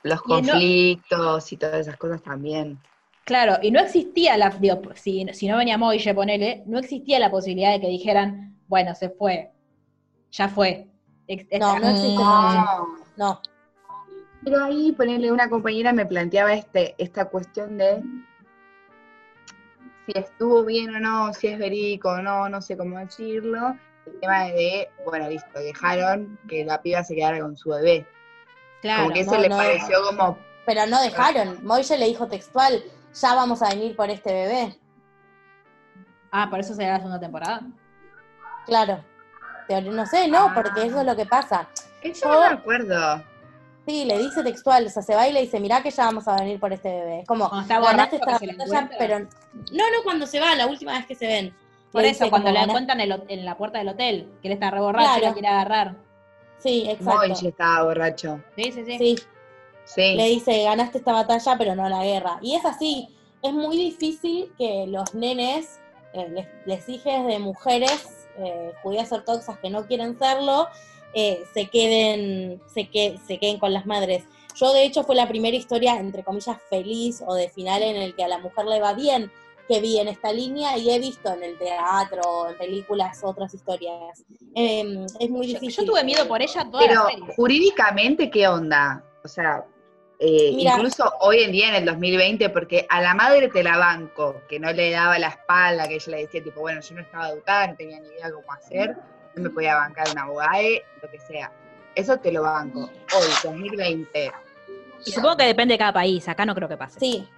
Los Y no- conflictos y todas esas cosas también. Claro, y no existía la, digo, si, si no venía Moille, ponele, no existía la posibilidad de que dijeran, bueno, se fue, ya fue. Ex- No, no existe opción. No. Pero ahí ponerle una compañera me planteaba este, esta cuestión de si estuvo bien o no, si es verídico o no, no sé cómo decirlo. El tema de, bueno, listo, dejaron que la piba se quedara con su bebé. Claro, como que eso no, le no. pareció como, Pero no dejaron. Moisés le dijo textual, ya vamos a venir por este bebé. Ah, por eso será la segunda temporada. Claro. No sé, no, porque eso es lo que pasa. eso no me acuerdo. Sí, le dice textual, o sea, se va y le dice, mirá que ya vamos a venir por este bebé. Es como, Cuando está ganaste borracho esta la batalla, pero... No, no, cuando se va, la última vez que se ven. Por Le eso, dice cuando la "Ganaste". encuentran en, en la puerta del hotel, que él está re borracho y la quiere agarrar. Sí, exacto. Moy estaba borracho. Sí, sí, sí. Sí, Sí. le dice, ganaste esta batalla, pero no la guerra. Y es así, es muy difícil que los nenes, eh, les, les hijes de mujeres eh, judías ortodoxas que no quieren serlo, eh, se, queden, se, que, se queden con las madres. Yo, de hecho, fue la primera historia, entre comillas, feliz o de final en el que a la mujer le va bien que vi en esta línea y he visto en el teatro, en películas, otras historias. Eh, es muy difícil. yo tuve miedo por ella toda Pero la serie. jurídicamente, ¿qué onda? O sea, eh, Mira. incluso hoy en día, en el 2020, porque a la madre te la banco, que no le daba la espalda, que ella le decía, tipo, bueno, yo no estaba educada, no tenía ni idea cómo hacer, no me podía bancar una abogada, lo que sea. Eso te lo banco. Hoy, 2020. Y supongo que depende de cada país, acá no creo que pase. Sí.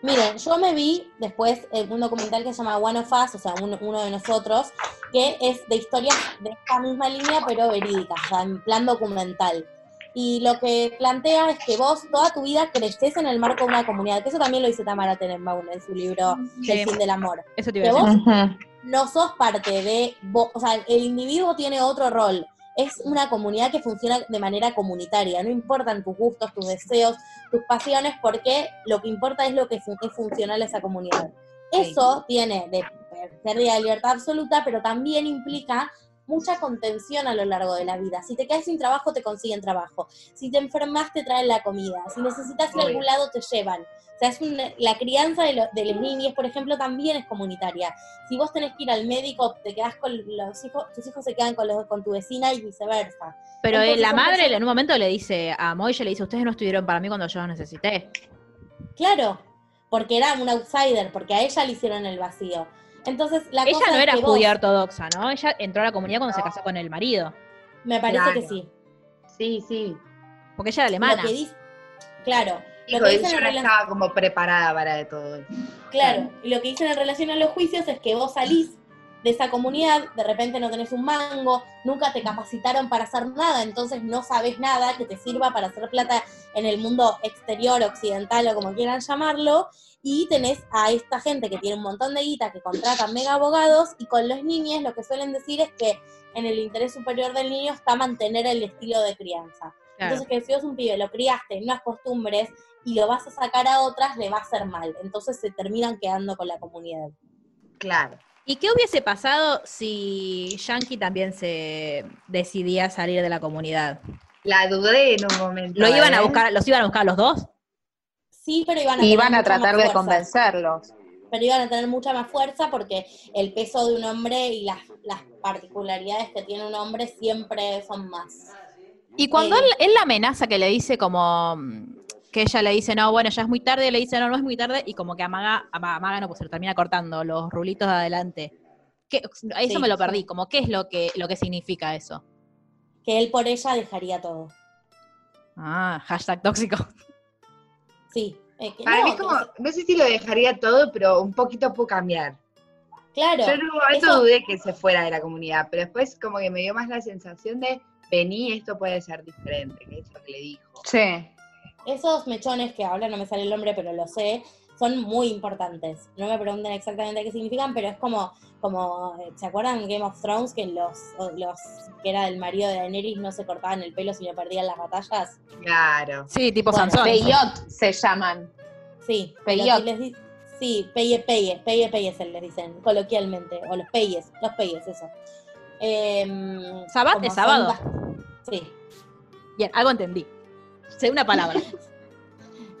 Miren, yo me vi después en un documental que se llama One of Us, o sea, un- uno de nosotros, que es de historias de esta misma línea, pero verídicas, o sea, en plan documental. Y lo que plantea es que vos toda tu vida creces en el marco de una comunidad, que eso también lo dice Tamara Tenenbaum en su libro Sí. El fin del amor. Eso te Que iba a decir. vos no sos parte de vos, o sea, el individuo tiene otro rol. Es una comunidad que funciona de manera comunitaria. No importan tus gustos, tus deseos, tus pasiones, porque lo que importa es lo que fun- es funcional a esa comunidad. Eso tiene de pérdida de libertad absoluta, pero también implica mucha contención a lo largo de la vida. Si te quedas sin trabajo, te consiguen trabajo. Si te enfermas, te traen la comida. Si necesitas ir a algún lado, te llevan. O sea, es la crianza de, lo- de los niños, por ejemplo, también es comunitaria. Si vos tenés que ir al médico, te quedás con los hijos, tus hijos se quedan con, los, con tu vecina y viceversa. Pero eh, Entonces, la madre en un momento le dice a Moya, le dice, ustedes no estuvieron para mí cuando yo los necesité. Claro, porque era un outsider, porque a ella le hicieron el vacío. Entonces, la Ella cosa no era vos- judía ortodoxa, ¿no? Ella entró a la comunidad cuando se casó con el marido, Me parece Claro. que sí. Sí, sí. porque ella era Lo alemana. que dice, claro, lo Dijo, que yo estaba como preparada para todo eso. Claro, y lo que dicen en relación a los juicios es que vos salís de esa comunidad, de repente no tenés un mango, nunca te capacitaron para hacer nada, entonces no sabes nada que te sirva para hacer plata en el mundo exterior, occidental o como quieran llamarlo, y tenés a esta gente que tiene un montón de guita, que contrata mega abogados, y con los niños lo que suelen decir es que en el interés superior del niño está mantener el estilo de crianza. Claro. Entonces, que si vos un pibe lo criaste en unas costumbres y lo vas a sacar a otras, le va a hacer mal. Entonces se terminan quedando con la comunidad. Claro. ¿Y qué hubiese pasado si Yankee también se decidía salir de la comunidad? La dudé en un momento. ¿Lo iban a ¿eh? buscar, ¿Los iban a buscar los dos? Sí, pero iban a, Y tener van a tratar de convencerlos. Pero iban a tener mucha más fuerza porque el peso de un hombre y las, las particularidades que tiene un hombre siempre son más. Y cuando Eh, él, él la amenaza que le dice como que ella le dice, no, bueno, ya es muy tarde, le dice, no, no es muy tarde, y como que amaga, ama- amaga no, pues se lo termina cortando los rulitos de adelante. ¿Qué, eso Sí, me lo sí. perdí, como qué es lo que, lo que significa eso. Que él por ella dejaría todo. Ah, hashtag tóxico. Sí. que- Para no, mí como, que- no sé si lo dejaría todo, pero un poquito puedo cambiar. claro. Yo en un momento eso- dudé que se fuera de la comunidad, pero después como que me dio más la sensación de vení, esto puede ser diferente, que es lo que le dijo. Sí. Esos mechones que ahora no me sale el nombre, pero lo sé, son muy importantes. No me pregunten exactamente qué significan, pero es como, como eh, ¿se acuerdan Game of Thrones que los, los que era el marido de Daenerys no se cortaban el pelo si no perdían las batallas? Claro. Sí, tipo Bueno, Sansón. Peyot se llaman. Sí, Peyot. lo les sí, peye, peye, peye, peye se les dicen coloquialmente, o los peyes, los peyes, eso. Em, Sabat es sábado. Sí, Bien, algo entendí. Sé una palabra. <laughs>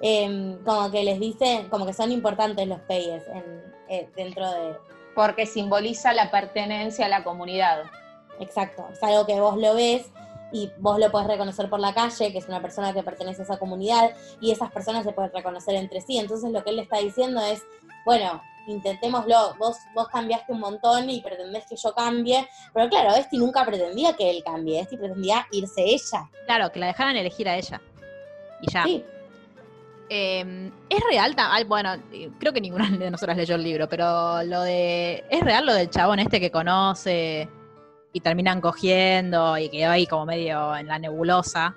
Em, como que les dicen, como que son importantes los peyes en, eh, dentro de, Porque simboliza la pertenencia a la comunidad. Exacto, es algo que vos lo ves y vos lo podés reconocer por la calle, que es una persona que pertenece a esa comunidad, y esas personas se pueden reconocer entre sí. Entonces lo que él le está diciendo es, bueno, intentémoslo, vos, vos cambiaste un montón y pretendés que yo cambie, pero claro, Esti nunca pretendía que él cambie, Esti pretendía irse ella. claro, que la dejaran elegir a ella. Y ya. Sí, Eh, ¿Es real? bueno, eh, creo que ninguna <laughs> de nosotras leyó el libro, pero lo de. ¿Es real lo del chabón este que conoce y terminan cogiendo y quedó ahí como medio en la nebulosa?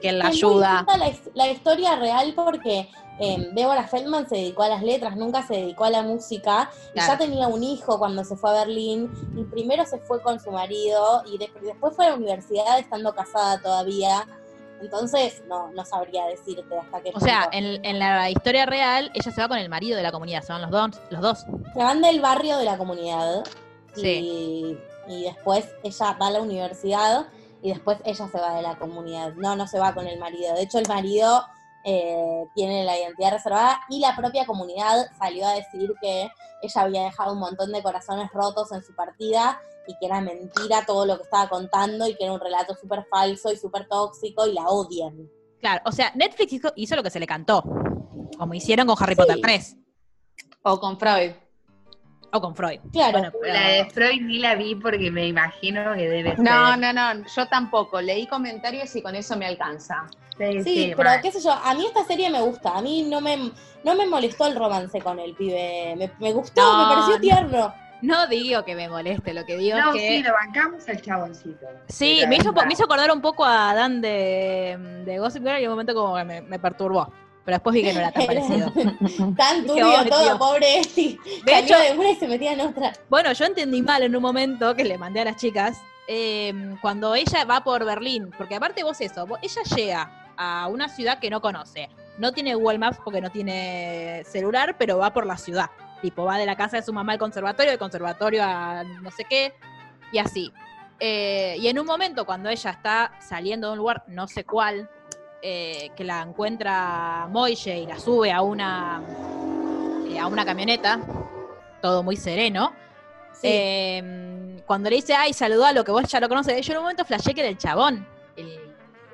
que, él la es ayuda. La, la historia real porque eh, Deborah Feldman se dedicó a las letras, nunca se dedicó a la música. Y ya tenía un hijo cuando se fue a Berlín. Y primero se fue con su marido y de- después fue a la universidad estando casada todavía. Entonces, no, no sabría decirte hasta qué O sea, en, en la historia real, ella se va con el marido de la comunidad, se van los dos. Los dos. Se van del barrio de la comunidad. Sí. Y, y después ella va a la universidad y después ella se va de la comunidad. No, no se va con el marido. De hecho, el marido eh, tiene la identidad reservada y la propia comunidad salió a decir que ella había dejado un montón de corazones rotos en su partida y que era mentira todo lo que estaba contando y que era un relato súper falso y súper tóxico y la odian. Claro, o sea, Netflix hizo, hizo lo que se le cantó. Como hicieron con Harry Potter 3. O con Freud. O con Freud. Claro. Bueno, pero- La de Freud ni la vi porque me imagino que debe ser. No, no, no, yo tampoco. Leí comentarios y con eso me alcanza. Sí, Sí, sí, pero mal. qué sé yo, a mí esta serie me gusta, a mí no me, no me molestó el romance con el pibe, me, me gustó, No, me pareció no. tierno. No digo que me moleste, lo que digo No, es que. sí, lo bancamos al chaboncito. Sí, me hizo, me hizo acordar un poco a Dan de, de Gossip Girl y en un momento como que me, me perturbó. Pero después vi que no era tan <laughs> parecido. <laughs> Tan turbio "Ay, todo, Dios". pobre Esti. De hecho- de una y se metía en otra. Bueno, yo entendí mal en un momento que le mandé a las chicas, eh, cuando ella va por Berlín, porque aparte vos eso, vos- ella llega a una ciudad que no conoce, no tiene Google Maps porque no tiene celular, pero va por la ciudad, tipo va de la casa de su mamá al conservatorio, del conservatorio a no sé qué, y así. Eh, y en un momento cuando ella está saliendo de un lugar, no sé cuál, eh, que la encuentra Moille y la sube a una, eh, a una camioneta, todo muy sereno, Sí. cuando le dice, ay, saludó a lo que vos ya lo conoces, yo en un momento flashé que era el chabón, el,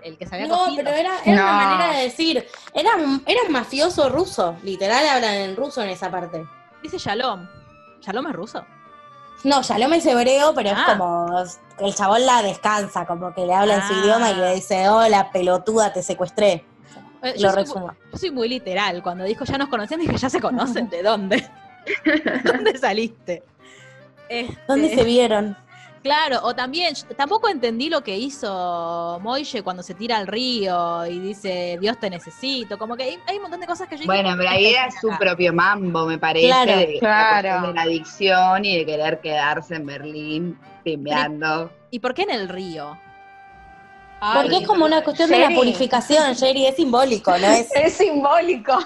el que se había no, cogido. pero era, era una manera de decir, era un, era un mafioso ruso, literal hablan en ruso en esa parte. Dice Shalom. ¿Shalom es ruso? No, Shalom es hebreo, pero Ah. es como el chabón la descansa, como que le habla en su Ah. idioma y le dice, hola, pelotuda, te secuestré. Eh, Lo yo, soy, resumo. yo soy muy literal. Cuando dijo ya nos conocían, dije, ya se conocen. <laughs> ¿De dónde? <laughs> ¿Dónde saliste? ¿Dónde Este, se vieron? Claro, o también, tampoco entendí lo que hizo Moille cuando se tira al río y dice, Dios te necesito. Como que hay, hay un montón de cosas que yo Bueno, pero ahí "¿Qué era su acá?". propio mambo, me parece, Claro, de, la claro. cuestión de la adicción y de querer quedarse en Berlín, pimbeando. ¿Y por qué en el río? Porque es como una cuestión de la purificación, Jerry, es simbólico, ¿no? Es, <laughs> Es simbólico.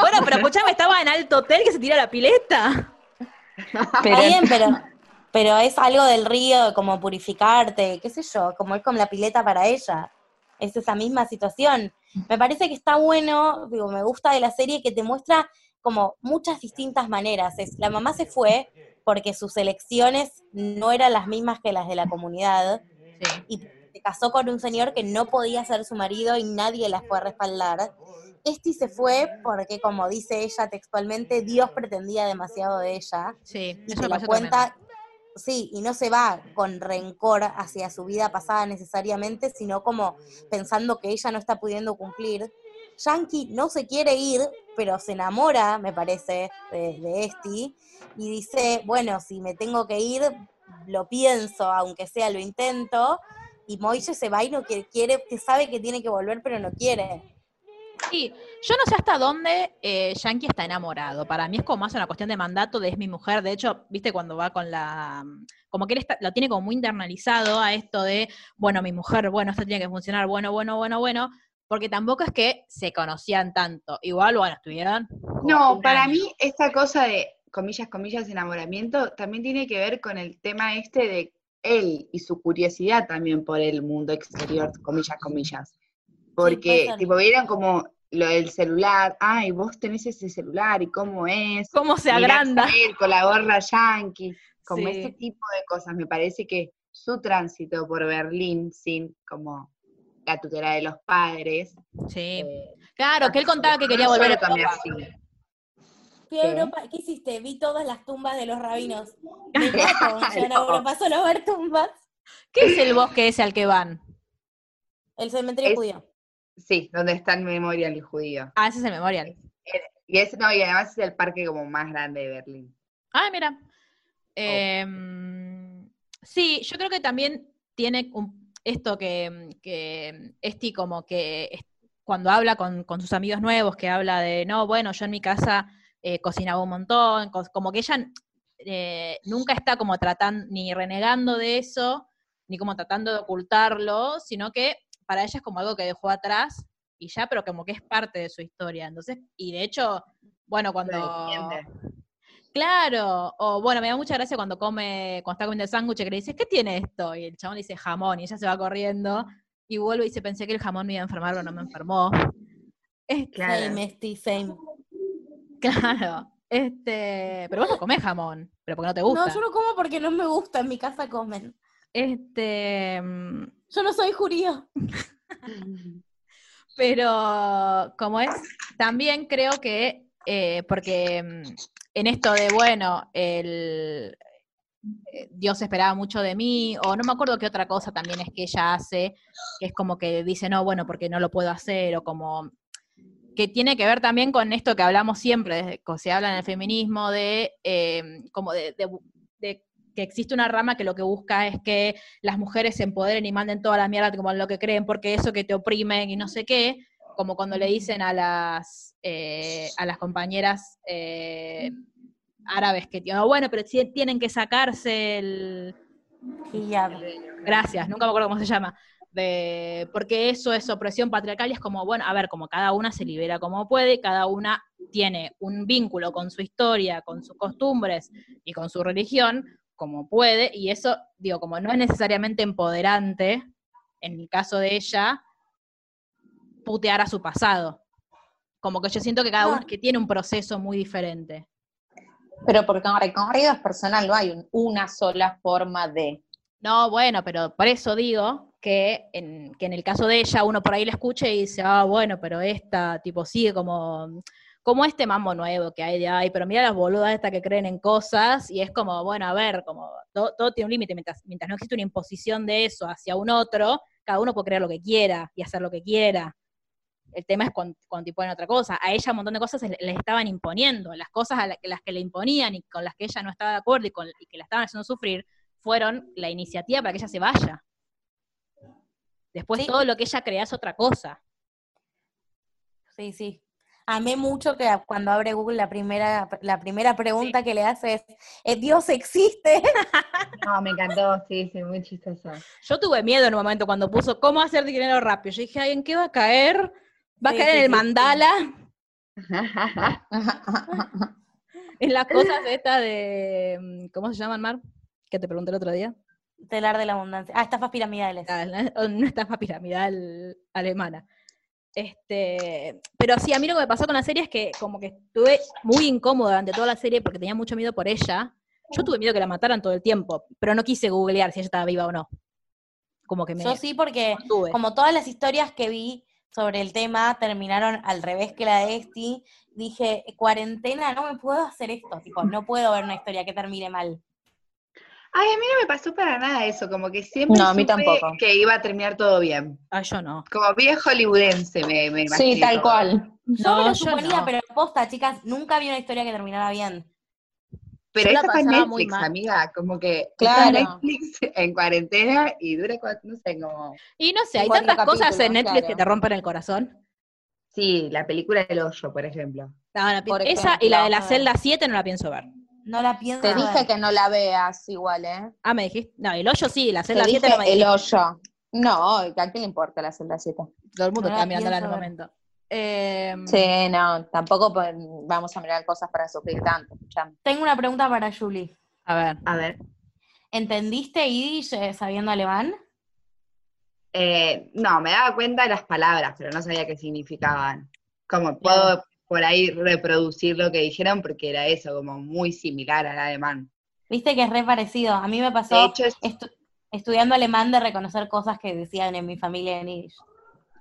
Bueno, pero escuchame, estaba en alto hotel que se tira la pileta. Está bien, pero, pero es algo del río, como purificarte, qué sé yo, como es como la pileta para ella. Es esa misma situación. Me parece que está bueno, digo, me gusta de la serie que te muestra como muchas distintas maneras. Es, la mamá se fue porque sus elecciones no eran las mismas que las de la comunidad Sí. y se casó con un señor que no podía ser su marido y nadie la fue a respaldar. Este se fue porque, como dice ella textualmente, Dios pretendía demasiado de ella Sí, y eso te lo cuenta, sí, y no se va con rencor hacia su vida pasada necesariamente, sino como pensando que ella no está pudiendo cumplir. Yankee no se quiere ir, pero se enamora, me parece, de, de y dice, bueno, si me tengo que ir, lo pienso, aunque sea lo intento, y Moille se va y no quiere, quiere, que sabe que tiene que volver, pero no quiere. Sí, yo no sé hasta dónde eh, Yankee está enamorado. Para mí es como más una cuestión de mandato de es mi mujer. De hecho, viste cuando va con la. Como que él está- lo tiene como muy internalizado a esto de, bueno, mi mujer, bueno, esto tiene que funcionar, bueno, bueno, bueno, bueno. Porque tampoco es que se conocían tanto. Igual, bueno, estuvieron. No, para año. mí esta cosa de, comillas, comillas, enamoramiento, también tiene que ver con el tema este de él y su curiosidad también por el mundo exterior, comillas, comillas. Porque, ser. tipo, vieron como lo del celular, ay, vos tenés ese celular y cómo es. ¿Cómo se agranda? él con la gorra yankee, como Sí. ese tipo de cosas. Me parece que su tránsito por Berlín sin como la tutela de los padres. Sí. eh, Claro, que él contaba que quería yo volver a Europa. Fui a ¿Qué? Europa, ¿qué hiciste? Vi todas las tumbas de los rabinos. Me mato, ya no, Europa, solo ver tumbas. ¿Qué es el bosque ese al que van? El cementerio Es- judío. Sí, donde está el Memorial judío. Ah, ese es el Memorial. Y es, no, y además es el parque como más grande de Berlín. Ah, mira. Em, sí, yo creo que también tiene un- esto que, que Esti como que cuando habla con, con sus amigos nuevos, que habla de, no, bueno, yo en mi casa eh, cocinaba un montón, co- como que ella eh, nunca está como tratando, ni renegando de eso, ni como tratando de ocultarlo, sino que para ella es como algo que dejó atrás y ya, pero como que es parte de su historia. Entonces, y de hecho, bueno, cuando... Claro, o bueno, me da mucha gracia cuando come, cuando está comiendo el sándwich, que le dice, ¿qué tiene esto? Y el chabón le dice jamón, y ella se va corriendo, y vuelve y dice, pensé que el jamón me iba a enfermar, pero no me enfermó. Es- Claro. Same, same. <laughs> claro, este, pero vos no comés jamón, pero porque no te gusta. No, yo no como porque no me gusta, en mi casa comen. Este, mm, Yo no soy judío. pero como es, también creo que, eh, porque mm, en esto de, bueno, el, eh, Dios esperaba mucho de mí, o no me acuerdo qué otra cosa también es que ella hace, que es como que dice, no, bueno, porque no lo puedo hacer, o como que tiene que ver también con esto que hablamos siempre, se habla en el feminismo, de eh, como de que existe una rama que lo que busca es que las mujeres se empoderen y manden toda la mierda como lo que creen, porque eso que te oprimen y no sé qué, como cuando le dicen a las, eh, a las compañeras eh, árabes que, "Ah, bueno, pero tienen que sacarse el... Hijab. Gracias, nunca me acuerdo cómo se llama. De, porque eso es opresión patriarcal y es como, bueno, a ver, como cada una se libera como puede, cada una tiene un vínculo con su historia, con sus costumbres y con su religión, como puede, y eso, digo, como no es necesariamente empoderante, en el caso de ella, putear a su pasado. Como que yo siento que cada No. uno que tiene un proceso muy diferente. Pero porque recorrido es personal, no hay un- una sola forma de. No, bueno, pero por eso digo que en, que en el caso de ella uno por ahí la escucha y dice, ah, bueno, pero esta tipo sigue como, como este mambo nuevo que hay de ay, pero mira las boludas estas que creen en cosas, y es como, bueno, a ver, como todo, todo tiene un límite, mientras, mientras no existe una imposición de eso hacia un otro, cada uno puede creer lo que quiera y hacer lo que quiera. El tema es cuando, cuando imponen otra cosa. A ella un montón de cosas le, le estaban imponiendo. Las cosas a la- las que le imponían y con las que ella no estaba de acuerdo y, con, y que la estaban haciendo sufrir, fueron la iniciativa para que ella se vaya. Después Sí. todo lo que ella crea es otra cosa. Sí, sí. Amé mucho que cuando abre Google la primera, la primera pregunta que le hace es, ¿eh, ¿Dios existe? <laughs> No, me encantó, sí, sí, muy chistoso. Yo tuve miedo en un momento cuando puso cómo hacer dinero rápido. Yo dije, ay, ¿en qué va a caer? ¿Va Sí, a caer sí, en el sí, sí. mandala? <laughs> En las cosas estas de. mm, ¿Cómo se llaman, Mar? Que te pregunté el otro día. Telar de la abundancia. Ah, estafas piramidales. Ah, la- Una estafa piramidal alemana. Este, pero sí, a mí lo que me pasó con la serie es que como que estuve muy incómoda durante toda la serie porque tenía mucho miedo por ella. Yo tuve miedo que la mataran todo el tiempo, pero no quise googlear si ella estaba viva o no. Como que me Yo sí, porque contuve. como todas las historias que vi sobre el tema terminaron al revés que la de Esti, dije, cuarentena, no me puedo hacer esto, tipo, no puedo ver una historia que termine mal. Ay, a mí no me pasó para nada eso, como que siempre No, a mí supe tampoco. que iba a terminar todo bien. Ah, yo no. Como bien hollywoodense me, me imagino. Sí, tal cual. Yo No, me lo yo suponía, no. pero posta, chicas, nunca vi una historia que terminara bien. Pero esa fue muy Netflix, mal. amiga, como que Claro. está Netflix <laughs> en cuarentena y dura, no sé, como... Y no sé, hay tantas cosas en Netflix claro. que te rompen el corazón. Sí, la película del hoyo, por ejemplo. No, la pi- Por esa y la de la celda 7 no la pienso ver. No la pienso Te ver. dije que no la veas igual, ¿eh? Ah, me dijiste. No, el hoyo sí, la celda 7 dije no me el dijiste. hoyo. No, ¿a quién le importa la celda 7? Todo el mundo No está la mirándola en el momento. Eh, Sí, no, tampoco vamos a mirar cosas para sufrir tanto. escuchame. Tengo una pregunta para Julie. A ver. A ver. ¿Entendiste Yiddish eh, sabiendo alemán? Eh, no, me daba cuenta de las palabras, pero no sabía qué significaban. Como puedo por ahí reproducir lo que dijeron porque era eso, como muy similar al alemán. Viste que es re parecido. A mí me De pasó hecho, es, estu- estudiando alemán de reconocer cosas que decían en mi familia en Yiddish.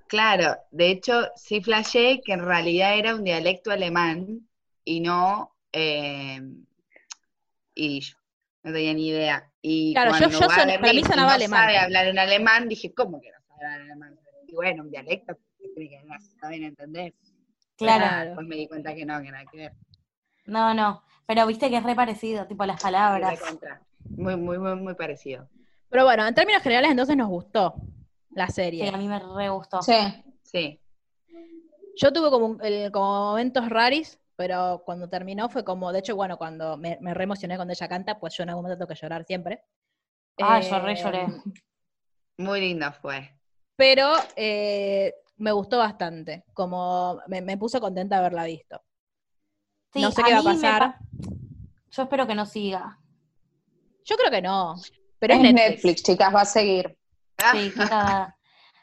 claro, de hecho, sí flashé que en realidad era un dialecto alemán y no eh, yiddish. No tenía ni idea. Y Claro, yo- cuando yo va son- a para mí sonaba no alemán. sabe hablar en alemán, dije, ¿cómo que no sabe hablar en alemán? Y bueno, un dialecto, que no saben entender. Claro. Claro. Después me di cuenta que no, que nada que ver. No, no. Pero viste que es re parecido, tipo las Sí, palabras. Muy, muy, muy, muy parecido. Pero bueno, en términos generales entonces nos gustó. la Sí, serie. a mí me re gustó. Sí. Sí. Yo tuve como, un- el- como momentos raris, pero cuando terminó fue como, de hecho, bueno, cuando me, me re emocioné cuando ella canta, pues yo en algún momento tengo que llorar siempre. Ah, yo re Eh, lloré. Muy lindo fue. Pero eh, me gustó bastante, como me, me puso contenta de haberla visto. Sí, no sé qué va a pasar. pa- Yo espero que no siga. Yo creo que no, pero Es es Netflix. Netflix. chicas, va a seguir. Sí, cagada.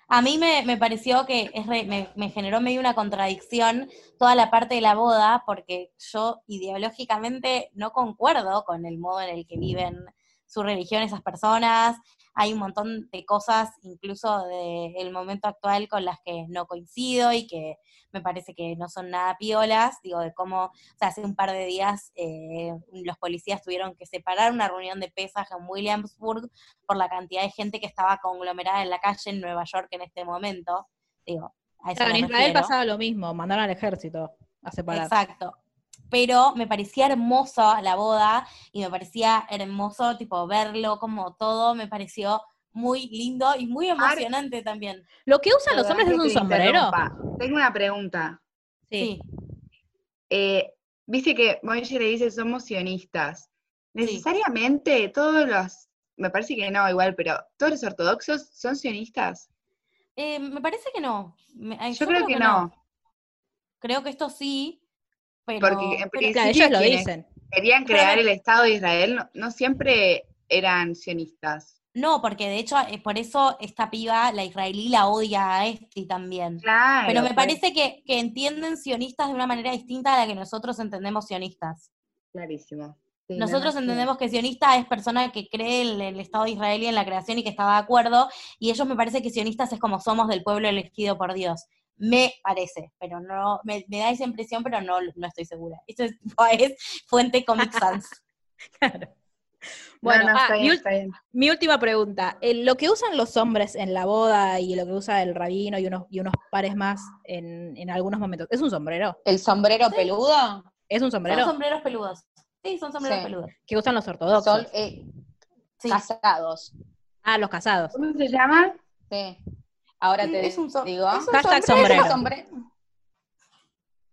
A mí me, me pareció que es re- me, me generó medio una contradicción toda la parte de la boda, porque yo ideológicamente no concuerdo con el modo en el que viven su religión esas personas. Hay un montón de cosas, incluso del momento actual, con las que no coincido y que me parece que no son nada piolas. Digo, de cómo, o sea, hace un par de días eh, los policías tuvieron que separar una reunión de pesas en Williamsburg por la cantidad de gente que estaba conglomerada en la calle en Nueva York en este momento. Digo, a eso Claro, en Israel pasaba lo mismo, mandaron al ejército a separar. Exacto. Pero me parecía hermosa la boda y me parecía hermoso, tipo, verlo como todo, me pareció muy lindo y muy emocionante también. Lo que usan los hombres es un te sombrero. Tengo una pregunta. Sí. Eh, Viste que Moishe le dice somos sionistas. Sí. ¿Necesariamente todos los, me parece que no igual, pero todos los ortodoxos son sionistas? Eh, me parece que no. Me- Yo, creo, que, no, Creo que esto sí, pero... porque en pero- principio Claro, ellos lo dicen. querían crear el Estado de Israel, no, no siempre eran sionistas. No, porque de hecho, eh, por eso esta piba, la israelí, la odia a este también. Claro. Pero me parece que, que entienden sionistas de una manera distinta a la que nosotros entendemos sionistas. Clarísimo. Sí, Nosotros entendemos que sionista es persona que cree en el Estado de Israel y en la creación y que está de acuerdo, y ellos me parece que sionistas es como somos del pueblo elegido por Dios. Me parece, pero no, me, me da esa impresión, pero no, no estoy segura. <laughs> Esto es, <laughs> es fuente Comic Sans. <laughs> Claro. No, Bueno, no, ah, mi, bien, mi última pregunta. Eh, lo que usan los hombres en la boda y lo que usa el rabino y unos, y unos pares más en, en algunos momentos, ¿es un sombrero? ¿El sombrero peludo? ¿Es un Son sombrero sombreros peludos. Sí, son sombreros Sí. peludos. que usan los ortodoxos? Son eh, Sí. casados. Ah, los casados. ¿Cómo se llama? Sí. Ahora Sí, te es un so- digo. es un Hashtag sombrero. sombrero.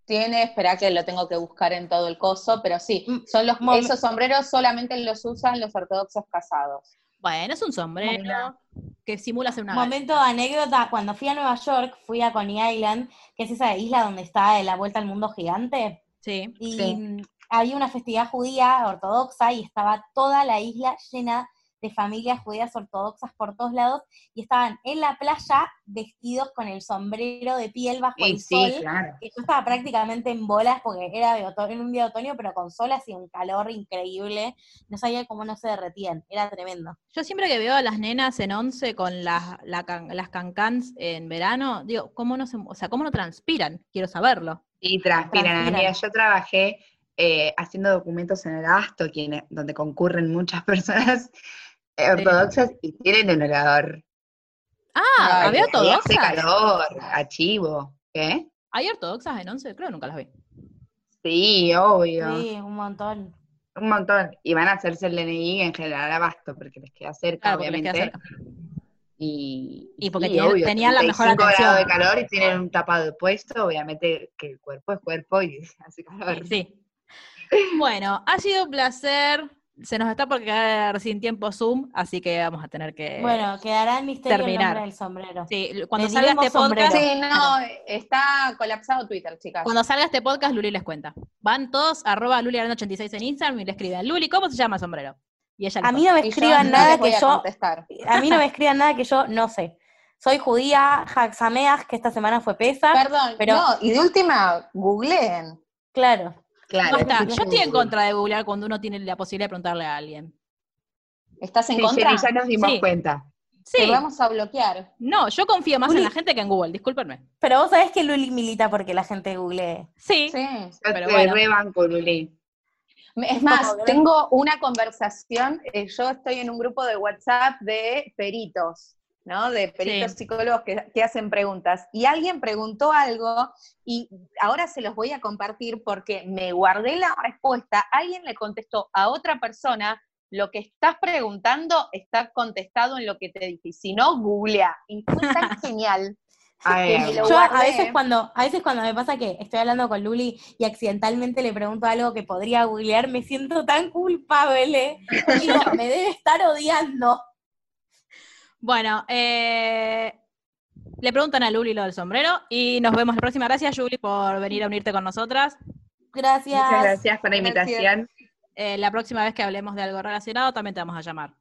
Tiene, espera que lo tengo que buscar en todo el coso, pero sí, Mm, son los, mom- esos sombreros solamente los usan los ortodoxos casados. Bueno, es un sombrero que simula ser una Momento anécdota, cuando fui a Nueva York, fui a Coney Island, que es esa isla donde está la vuelta al mundo gigante, Sí. y Sí. había una festividad judía ortodoxa y estaba toda la isla llena de familias judías ortodoxas por todos lados y estaban en la playa vestidos con el sombrero de piel bajo Sí, el sí, sol, claro. que yo estaba prácticamente en bolas porque era de en un día de otoño, pero con sol hacía un calor increíble, no sabía cómo no se derretían, era tremendo. Yo siempre que veo a las nenas en once con las, la can- las cancans en verano, digo, ¿cómo no se, o sea, cómo no transpiran? Quiero saberlo. Y transpiran, Transpiran. amiga. Yo trabajé eh, haciendo documentos en el quienes, donde concurren muchas <laughs> personas ortodoxas y tienen un olor. Ah, ¿había Y hace ortodoxas? calor, a chivo. ¿Qué? ¿Hay ortodoxas en once? Creo que nunca las vi. Sí, obvio. Sí, un montón. Un montón. Y van a hacerse el DNI en general Abasto, porque les queda cerca, Claro, queda obviamente. cerca. Y, Y porque sí, tienen- obvio, tenían la mejor 35 grados de atención. calor y tienen un tapado puesto, obviamente que el cuerpo es cuerpo y <laughs> hace calor. Sí. Bueno, ha sido un placer. Se nos está por quedar sin tiempo Zoom, así que vamos a tener que. Bueno, quedará el misterio el terminar. nombre del sombrero. Sí, cuando Le salga este podcast, sombrero. Sí, no, está colapsado Twitter, chicas. cuando salga este podcast, Luli les cuenta. Van todos arroba luliarena86 en Instagram y le escriben, Luli, ¿cómo se llama el sombrero? Y ella A mí no me escriban no nada que a yo, contestar. a mí no me escriban nada que yo no sé. Soy judía, Haxameas, que esta semana fue pesa. Perdón, pero- no, y de última, googleen. Claro. Claro. Basta, sí, yo estoy en sí. contra de googlear cuando uno tiene la posibilidad de preguntarle a alguien. ¿Estás en Sí, contra? Jenny, ya nos dimos Sí. cuenta. Sí, Te vamos a bloquear. no, yo confío más en la gente que en Google, discúlpenme. Pero vos sabés que Luli milita porque la gente googlee. Sí, Sí. Yo Pero te bueno. rebanco, Luli. Es más, tengo una conversación, eh, yo estoy en un grupo de WhatsApp de peritos, ¿no? De peritos Sí. psicólogos que, que hacen preguntas. Y alguien preguntó algo y ahora se los voy a compartir porque me guardé la respuesta. Alguien le contestó a otra persona lo que estás preguntando está contestado en lo que te dije. Si no, googlea. Y fue tan <laughs> genial. Ay. Yo a veces cuando, a veces cuando me pasa que estoy hablando con Luli y accidentalmente le pregunto algo que podría googlear, me siento tan culpable. <laughs> Digo, me debe estar odiando. Bueno, eh, le preguntan a Luli lo del sombrero y nos vemos la próxima. Gracias, Juli, por venir a unirte con nosotras. Gracias. Muchas gracias por la invitación. Eh, la próxima vez que hablemos de algo relacionado también te vamos a llamar.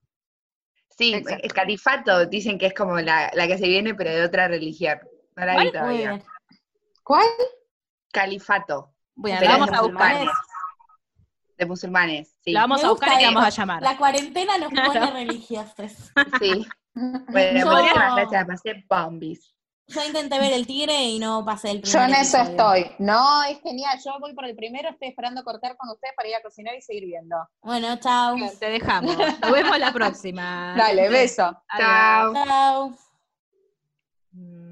Sí, Exacto. el califato dicen que es como la, la que se viene, pero de otra religión. No la vi ¿Cuál? Muy todavía. bien. ¿Cuál? Califato. Bueno, pero la de vamos a buscar. musulmanes. De musulmanes, sí. La vamos Me a buscar y eso. vamos a llamar. La cuarentena nos pone religiosos. Sí. Bueno, Yo- muchísimas gracias, pasé bombis. Yo intenté ver el tigre y no pasé el Yo primer en eso episodio. estoy. No, es genial. Yo voy por el primero, estoy esperando cortar con ustedes para ir a cocinar y seguir viendo. Bueno, chao. Te dejamos. Nos vemos la próxima. Dale, beso. Chao. Chao. Mm.